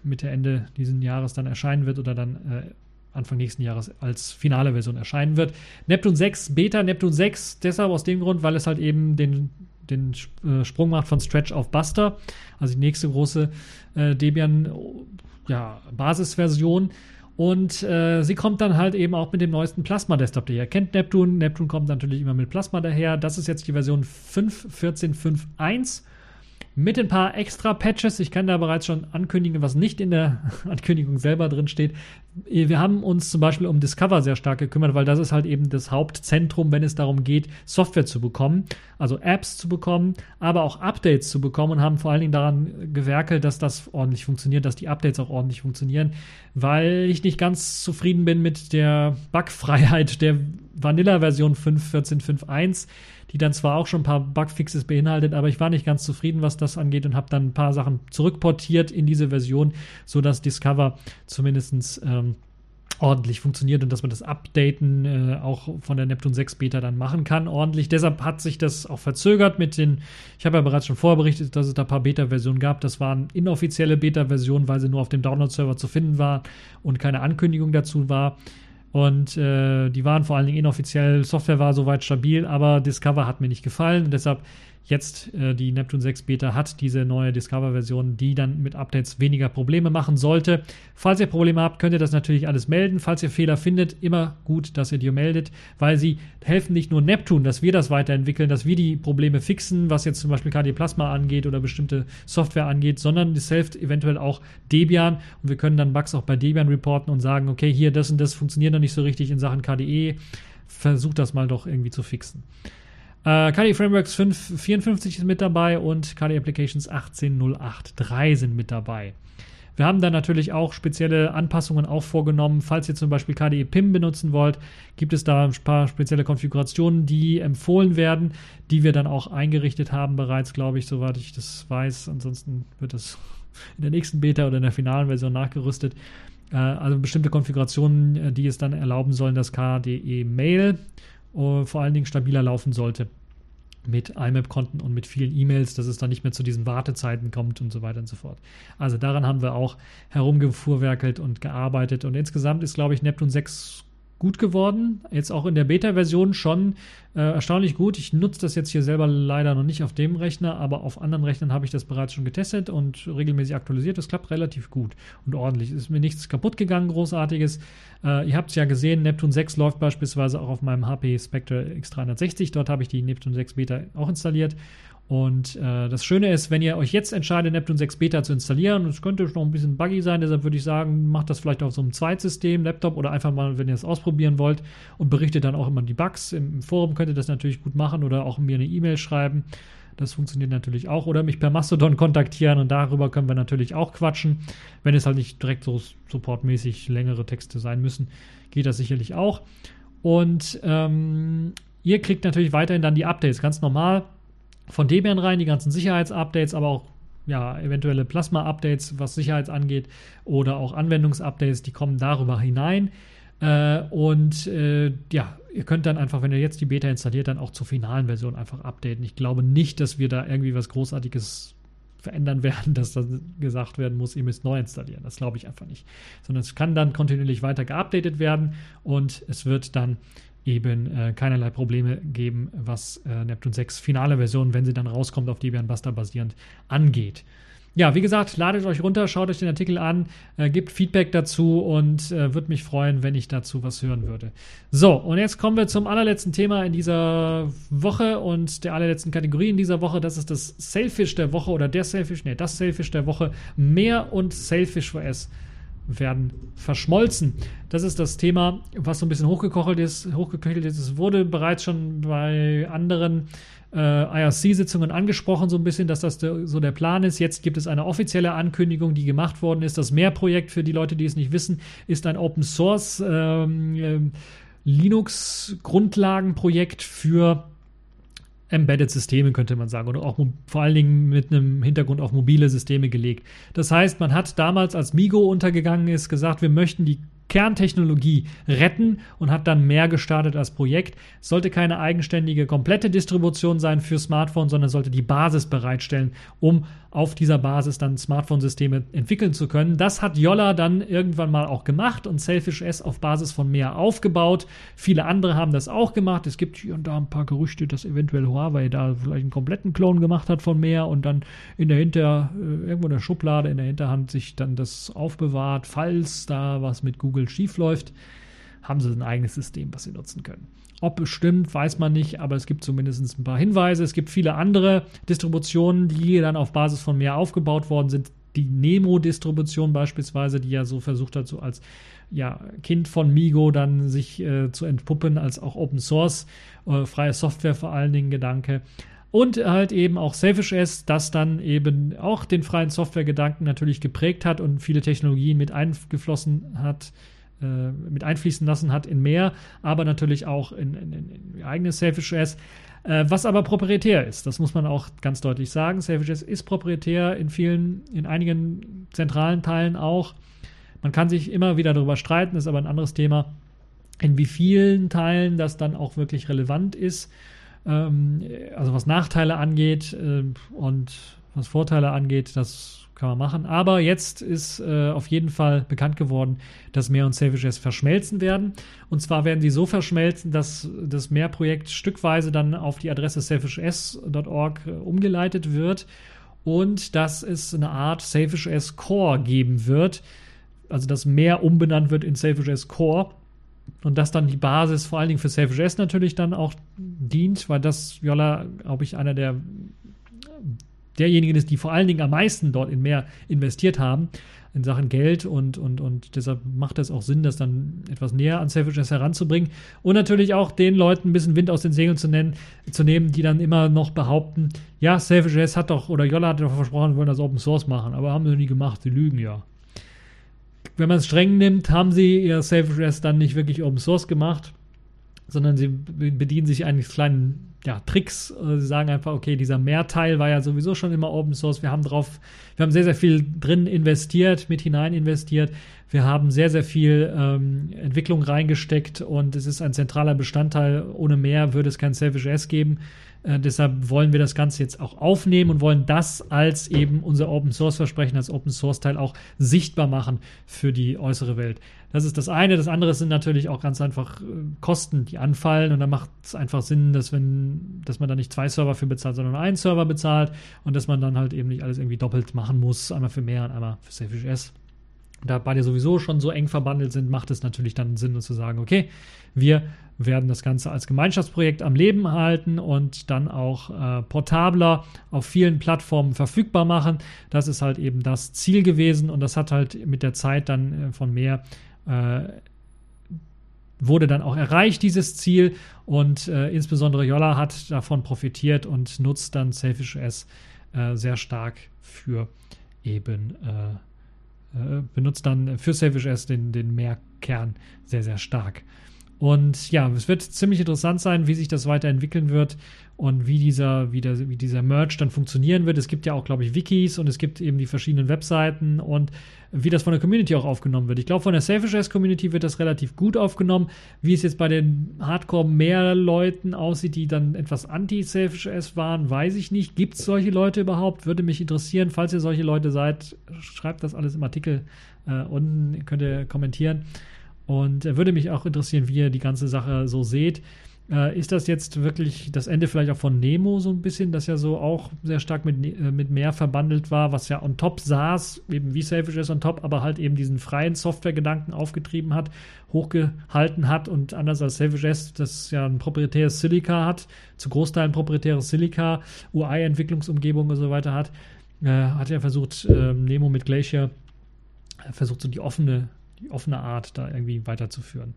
Mitte, Ende dieses Jahres dann erscheinen wird oder dann äh, Anfang nächsten Jahres als finale Version erscheinen wird. Neptune 6 Beta, Neptune 6 deshalb aus dem Grund, weil es halt eben den, den äh, Sprung macht von Stretch auf Buster, also die nächste große äh, Debian ja, Basisversion. Und äh, sie kommt dann halt eben auch mit dem neuesten Plasma-Desktop Ihr kennt Neptune. Neptune kommt natürlich immer mit Plasma daher. Das ist jetzt die Version 5.14.5.1 mit ein paar extra Patches. Ich kann da bereits schon ankündigen, was nicht in der <laughs> Ankündigung selber drin steht. Wir haben uns zum Beispiel um Discover sehr stark gekümmert, weil das ist halt eben das Hauptzentrum, wenn es darum geht, Software zu bekommen, also Apps zu bekommen, aber auch Updates zu bekommen und haben vor allen Dingen daran gewerkelt, dass das ordentlich funktioniert, dass die Updates auch ordentlich funktionieren, weil ich nicht ganz zufrieden bin mit der Bugfreiheit der Vanilla-Version 5.14.5.1 die dann zwar auch schon ein paar Bugfixes beinhaltet, aber ich war nicht ganz zufrieden, was das angeht und habe dann ein paar Sachen zurückportiert in diese Version, sodass Discover zumindest ähm, ordentlich funktioniert und dass man das Updaten äh, auch von der Neptune 6 Beta dann machen kann, ordentlich. Deshalb hat sich das auch verzögert mit den, ich habe ja bereits schon vorher berichtet, dass es da ein paar Beta-Versionen gab. Das waren inoffizielle Beta-Versionen, weil sie nur auf dem Download-Server zu finden waren und keine Ankündigung dazu war. Und äh, die waren vor allen Dingen inoffiziell, Software war soweit stabil, aber Discover hat mir nicht gefallen. Und deshalb jetzt äh, die Neptune 6 Beta hat diese neue Discover-Version, die dann mit Updates weniger Probleme machen sollte. Falls ihr Probleme habt, könnt ihr das natürlich alles melden. Falls ihr Fehler findet, immer gut, dass ihr die meldet, weil sie helfen nicht nur Neptune, dass wir das weiterentwickeln, dass wir die Probleme fixen, was jetzt zum Beispiel KD Plasma angeht oder bestimmte Software angeht, sondern es hilft eventuell auch Debian und wir können dann Bugs auch bei Debian reporten und sagen, okay, hier das und das funktioniert noch nicht so richtig in Sachen KDE. Versucht das mal doch irgendwie zu fixen. Äh, KDE Frameworks 554 ist mit dabei und KDE Applications 18083 sind mit dabei. Wir haben dann natürlich auch spezielle Anpassungen auch vorgenommen. Falls ihr zum Beispiel KDE PIM benutzen wollt, gibt es da ein paar spezielle Konfigurationen, die empfohlen werden, die wir dann auch eingerichtet haben bereits, glaube ich, soweit ich das weiß. Ansonsten wird das in der nächsten Beta oder in der finalen Version nachgerüstet. Äh, also bestimmte Konfigurationen, äh, die es dann erlauben sollen, dass KDE Mail äh, vor allen Dingen stabiler laufen sollte mit IMAP-Konten und mit vielen E-Mails, dass es dann nicht mehr zu diesen Wartezeiten kommt und so weiter und so fort. Also daran haben wir auch herumgefuhrwerkelt und gearbeitet und insgesamt ist, glaube ich, Neptune 6 gut geworden. Jetzt auch in der Beta-Version schon äh, erstaunlich gut. Ich nutze das jetzt hier selber leider noch nicht auf dem Rechner, aber auf anderen Rechnern habe ich das bereits schon getestet und regelmäßig aktualisiert. Das klappt relativ gut und ordentlich. Ist mir nichts kaputt gegangen, großartiges. Äh, ihr habt es ja gesehen, Neptune 6 läuft beispielsweise auch auf meinem HP Spectre X360. Dort habe ich die Neptune 6 Beta auch installiert und äh, das Schöne ist, wenn ihr euch jetzt entscheidet, Neptune 6 Beta zu installieren, und es könnte noch ein bisschen buggy sein, deshalb würde ich sagen, macht das vielleicht auf so einem Zweitsystem, Laptop oder einfach mal, wenn ihr es ausprobieren wollt und berichtet dann auch immer die Bugs. Im, Forum könnt ihr das natürlich gut machen oder auch mir eine E-Mail schreiben. Das funktioniert natürlich auch. Oder mich per Mastodon kontaktieren und darüber können wir natürlich auch quatschen. Wenn es halt nicht direkt so supportmäßig längere Texte sein müssen, geht das sicherlich auch. Und ähm, ihr kriegt natürlich weiterhin dann die Updates, ganz normal von Debian rein, die ganzen Sicherheitsupdates, aber auch ja, eventuelle Plasma-Updates, was Sicherheit angeht, oder auch Anwendungsupdates, die kommen darüber hinein. Äh, und äh, ja, ihr könnt dann einfach, wenn ihr jetzt die Beta installiert, dann auch zur finalen Version einfach updaten. Ich glaube nicht, dass wir da irgendwie was Großartiges verändern <laughs> werden, dass dann gesagt werden muss, ihr müsst neu installieren. Das glaube ich einfach nicht. Sondern es kann dann kontinuierlich weiter geupdatet werden und es wird dann eben äh, keinerlei Probleme geben, was äh, Neptune 6 finale Version, wenn sie dann rauskommt, auf Debian Buster basierend angeht. Ja, wie gesagt, ladet euch runter, schaut euch den Artikel an, äh, gebt Feedback dazu und äh, würde mich freuen, wenn ich dazu was hören würde. So, und jetzt kommen wir zum allerletzten Thema in dieser Woche und der allerletzten Kategorie in dieser Woche. Das ist das Sailfish der Woche oder der Sailfish, nee, das Sailfish der Woche. Mehr und Sailfish OS werden verschmolzen. Das ist das Thema, was so ein bisschen hochgekochelt ist. Hochgeköchelt ist. Es wurde bereits schon bei anderen äh, IRC-Sitzungen angesprochen, so ein bisschen, dass das de, so der Plan ist. Jetzt gibt es eine offizielle Ankündigung, die gemacht worden ist. Das Mehrprojekt, für die Leute, die es nicht wissen, ist ein Open Source ähm, äh, Linux-Grundlagenprojekt für Embedded Systeme, könnte man sagen, oder auch vor allen Dingen mit einem Hintergrund auf mobile Systeme gelegt. Das heißt, man hat damals, als Migo untergegangen ist, gesagt, wir möchten die Kerntechnologie retten und hat dann mehr gestartet als Projekt. Es sollte keine eigenständige, komplette Distribution sein für Smartphones, sondern sollte die Basis bereitstellen, um auf dieser Basis dann Smartphone-Systeme entwickeln zu können. Das hat Yolla dann irgendwann mal auch gemacht und Selfish S auf Basis von mehr aufgebaut. Viele andere haben das auch gemacht. Es gibt hier und da ein paar Gerüchte, dass eventuell Huawei da vielleicht einen kompletten Klon gemacht hat von mehr und dann in der Hinter, äh, irgendwo in der Schublade in der Hinterhand sich dann das aufbewahrt, falls da was mit Google Google schief läuft, haben sie ein eigenes System, was sie nutzen können. Ob bestimmt, weiß man nicht, aber es gibt zumindest ein paar Hinweise. Es gibt viele andere Distributionen, die dann auf Basis von mehr aufgebaut worden sind. Die Nemo-Distribution beispielsweise, die ja so versucht hat, so als ja, Kind von Migo dann sich äh, zu entpuppen, als auch Open Source, äh, freie Software vor allen Dingen Gedanke. Und halt eben auch Selfish S, das dann eben auch den freien Software-Gedanken natürlich geprägt hat und viele Technologien mit eingeflossen hat, äh, mit einfließen lassen hat in mehr, aber natürlich auch in, in, in eigenes Selfish S. Äh, was aber proprietär ist, das muss man auch ganz deutlich sagen. Selfish ist proprietär in vielen, in einigen zentralen Teilen auch. Man kann sich immer wieder darüber streiten, ist aber ein anderes Thema, in wie vielen Teilen das dann auch wirklich relevant ist ähm, also was Nachteile angeht äh, und was Vorteile angeht, das kann man machen. Aber jetzt ist äh, auf jeden Fall bekannt geworden, dass Mehr und Selfish.s verschmelzen werden. Und zwar werden sie so verschmelzen, dass das Mehr-Projekt stückweise dann auf die Adresse selfish.s.org äh, umgeleitet wird und dass es eine Art Selfish.s Core geben wird. Also dass Mehr umbenannt wird in Selfish.s Core und dass dann die Basis vor allen Dingen für Self-JS natürlich dann auch dient, weil das Jolla, glaube ich, einer der derjenigen ist, die vor allen Dingen am meisten dort in mehr investiert haben in Sachen Geld und, und, und deshalb macht es auch Sinn, das dann etwas näher an Selfishness heranzubringen und natürlich auch den Leuten ein bisschen Wind aus den Segeln zu, nennen, zu nehmen, die dann immer noch behaupten, ja, Selfishness hat doch, oder Jolla hat doch versprochen, wollen das Open Source machen, aber haben sie nie gemacht, sie lügen ja. Wenn man es streng nimmt, haben sie ihr Safe Rest dann nicht wirklich Open Source gemacht, sondern sie bedienen sich eigentlich kleinen ja, Tricks. Sie sagen einfach, okay, dieser Mehrteil war ja sowieso schon immer Open Source. Wir haben drauf, wir haben sehr, sehr viel drin investiert, mit hinein investiert. Wir haben sehr, sehr viel ähm, Entwicklung reingesteckt und es ist ein zentraler Bestandteil. Ohne mehr würde es kein Selfish S geben. Äh, deshalb wollen wir das Ganze jetzt auch aufnehmen und wollen das als eben unser Open Source Versprechen, als Open Source Teil auch sichtbar machen für die äußere Welt. Das ist das eine. Das andere sind natürlich auch ganz einfach äh, Kosten, die anfallen. Und da macht es einfach Sinn, dass wenn, dass man da nicht zwei Server für bezahlt, sondern einen Server bezahlt und dass man dann halt eben nicht alles irgendwie doppelt machen muss. Einmal für mehr und einmal für Selfish S. Da beide sowieso schon so eng verbandelt sind, macht es natürlich dann Sinn, zu sagen, okay, wir werden das Ganze als Gemeinschaftsprojekt am Leben halten und dann auch äh, portabler auf vielen Plattformen verfügbar machen. Das ist halt eben das Ziel gewesen und das hat halt mit der Zeit dann äh, von mehr äh, wurde dann auch erreicht, dieses Ziel. Und äh, insbesondere Yolla hat davon profitiert und nutzt dann Selfish S äh, sehr stark für eben, äh, äh benutzt dann für Selfish S den, den Mehrkern sehr, sehr stark. Und ja, es wird ziemlich interessant sein, wie sich das weiterentwickeln wird und wie dieser, wie, der, wie dieser Merch dann funktionieren wird. Es gibt ja auch, glaube ich, Wikis und es gibt eben die verschiedenen Webseiten und wie das von der Community auch aufgenommen wird. Ich glaube, von der Selfish Community wird das relativ gut aufgenommen. Wie es jetzt bei den Hardcore mehr Leuten aussieht, die dann etwas anti-Selfish waren, weiß ich nicht. Gibt es solche Leute überhaupt? Würde mich interessieren. Falls ihr solche Leute seid, schreibt das alles im Artikel äh, unten, könnt ihr kommentieren. Und äh, würde mich auch interessieren, wie ihr die ganze Sache so seht. Äh, ist das jetzt wirklich das Ende vielleicht auch von Nemo so ein bisschen, das ja so auch sehr stark mit, äh, mit mehr verbandelt war, was ja on top saß, eben wie Selfish ist on top, aber halt eben diesen freien Software-Gedanken aufgetrieben hat, hochgehalten hat und anders als Selfish S, das ja ein proprietäres Silica hat, zu Großteilen proprietäres Silica, UI-Entwicklungsumgebung und so weiter hat, äh, hat er versucht, äh, Nemo mit Glacier versucht so die offene die offene Art da irgendwie weiterzuführen.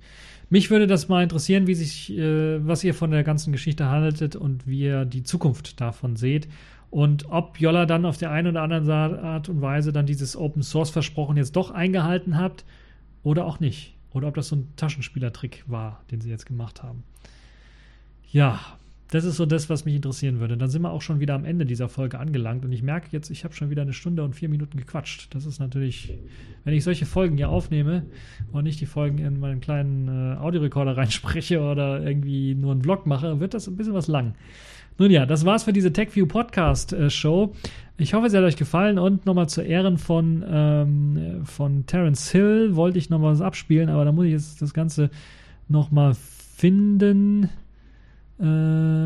Mich würde das mal interessieren, wie sich, äh, was ihr von der ganzen Geschichte haltet und wie ihr die Zukunft davon seht. Und ob Jolla dann auf der einen oder anderen Art und Weise dann dieses Open Source Versprochen jetzt doch eingehalten habt oder auch nicht. Oder ob das so ein Taschenspielertrick war, den sie jetzt gemacht haben. Ja, das ist so das, was mich interessieren würde. Dann sind wir auch schon wieder am Ende dieser Folge angelangt und ich merke jetzt, ich habe schon wieder eine Stunde und vier Minuten gequatscht. Das ist natürlich, wenn ich solche Folgen hier aufnehme und nicht die Folgen in meinen kleinen äh, Audiorekorder <laughs> reinspreche oder irgendwie nur einen Vlog mache, wird das ein bisschen was lang. Nun ja, das war's für diese TechView Podcast äh, Show. Ich hoffe, es hat euch gefallen und nochmal zu Ehren von, ähm, von Terence Hill wollte ich nochmal was abspielen, aber da muss ich jetzt das Ganze nochmal finden. Äh,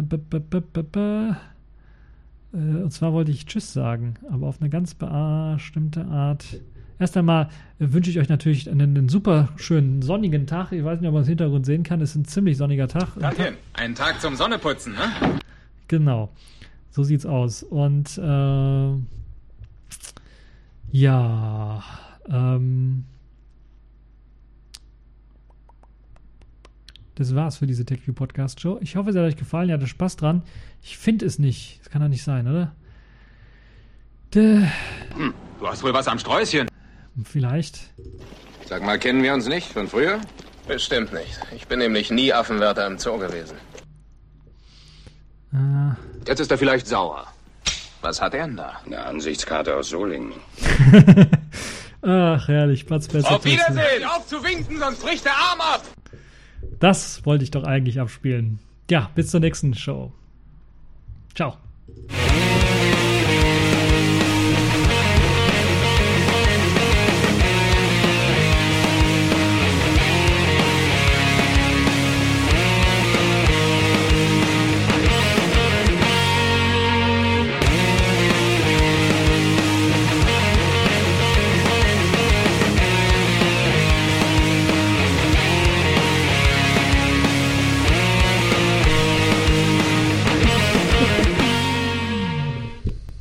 äh, und zwar wollte ich Tschüss sagen, aber auf eine ganz bestimmte Art. erst einmal wünsche ich euch natürlich einen, einen, super schönen sonnigen Tag. Ich weiß nicht, ob man es im Hintergrund sehen kann. Es ist ein ziemlich sonniger Tag. Tagchen. Ein Tag zum Sonneputzen, ne? Genau. So sieht's aus. Und äh, ja, ähm, das war's für diese TechView Podcast Show. Ich hoffe, es hat euch gefallen. Ihr hattet Spaß dran. Ich finde es nicht. Das kann doch nicht sein, oder? Hm, du hast wohl was am Sträußchen. Vielleicht. Sag mal, kennen wir uns nicht von früher? Bestimmt nicht. Ich bin nämlich nie Affenwärter im Zoo gewesen. Äh, Jetzt ist er vielleicht sauer. Was hat er denn da? Eine Ansichtskarte aus Solingen. <laughs> ach, herrlich. Platz besser. Auf Wiedersehen! Auf zu winken, sonst bricht der Arm ab! Das wollte ich doch eigentlich abspielen. Ja, bis zur nächsten Show. Ciao.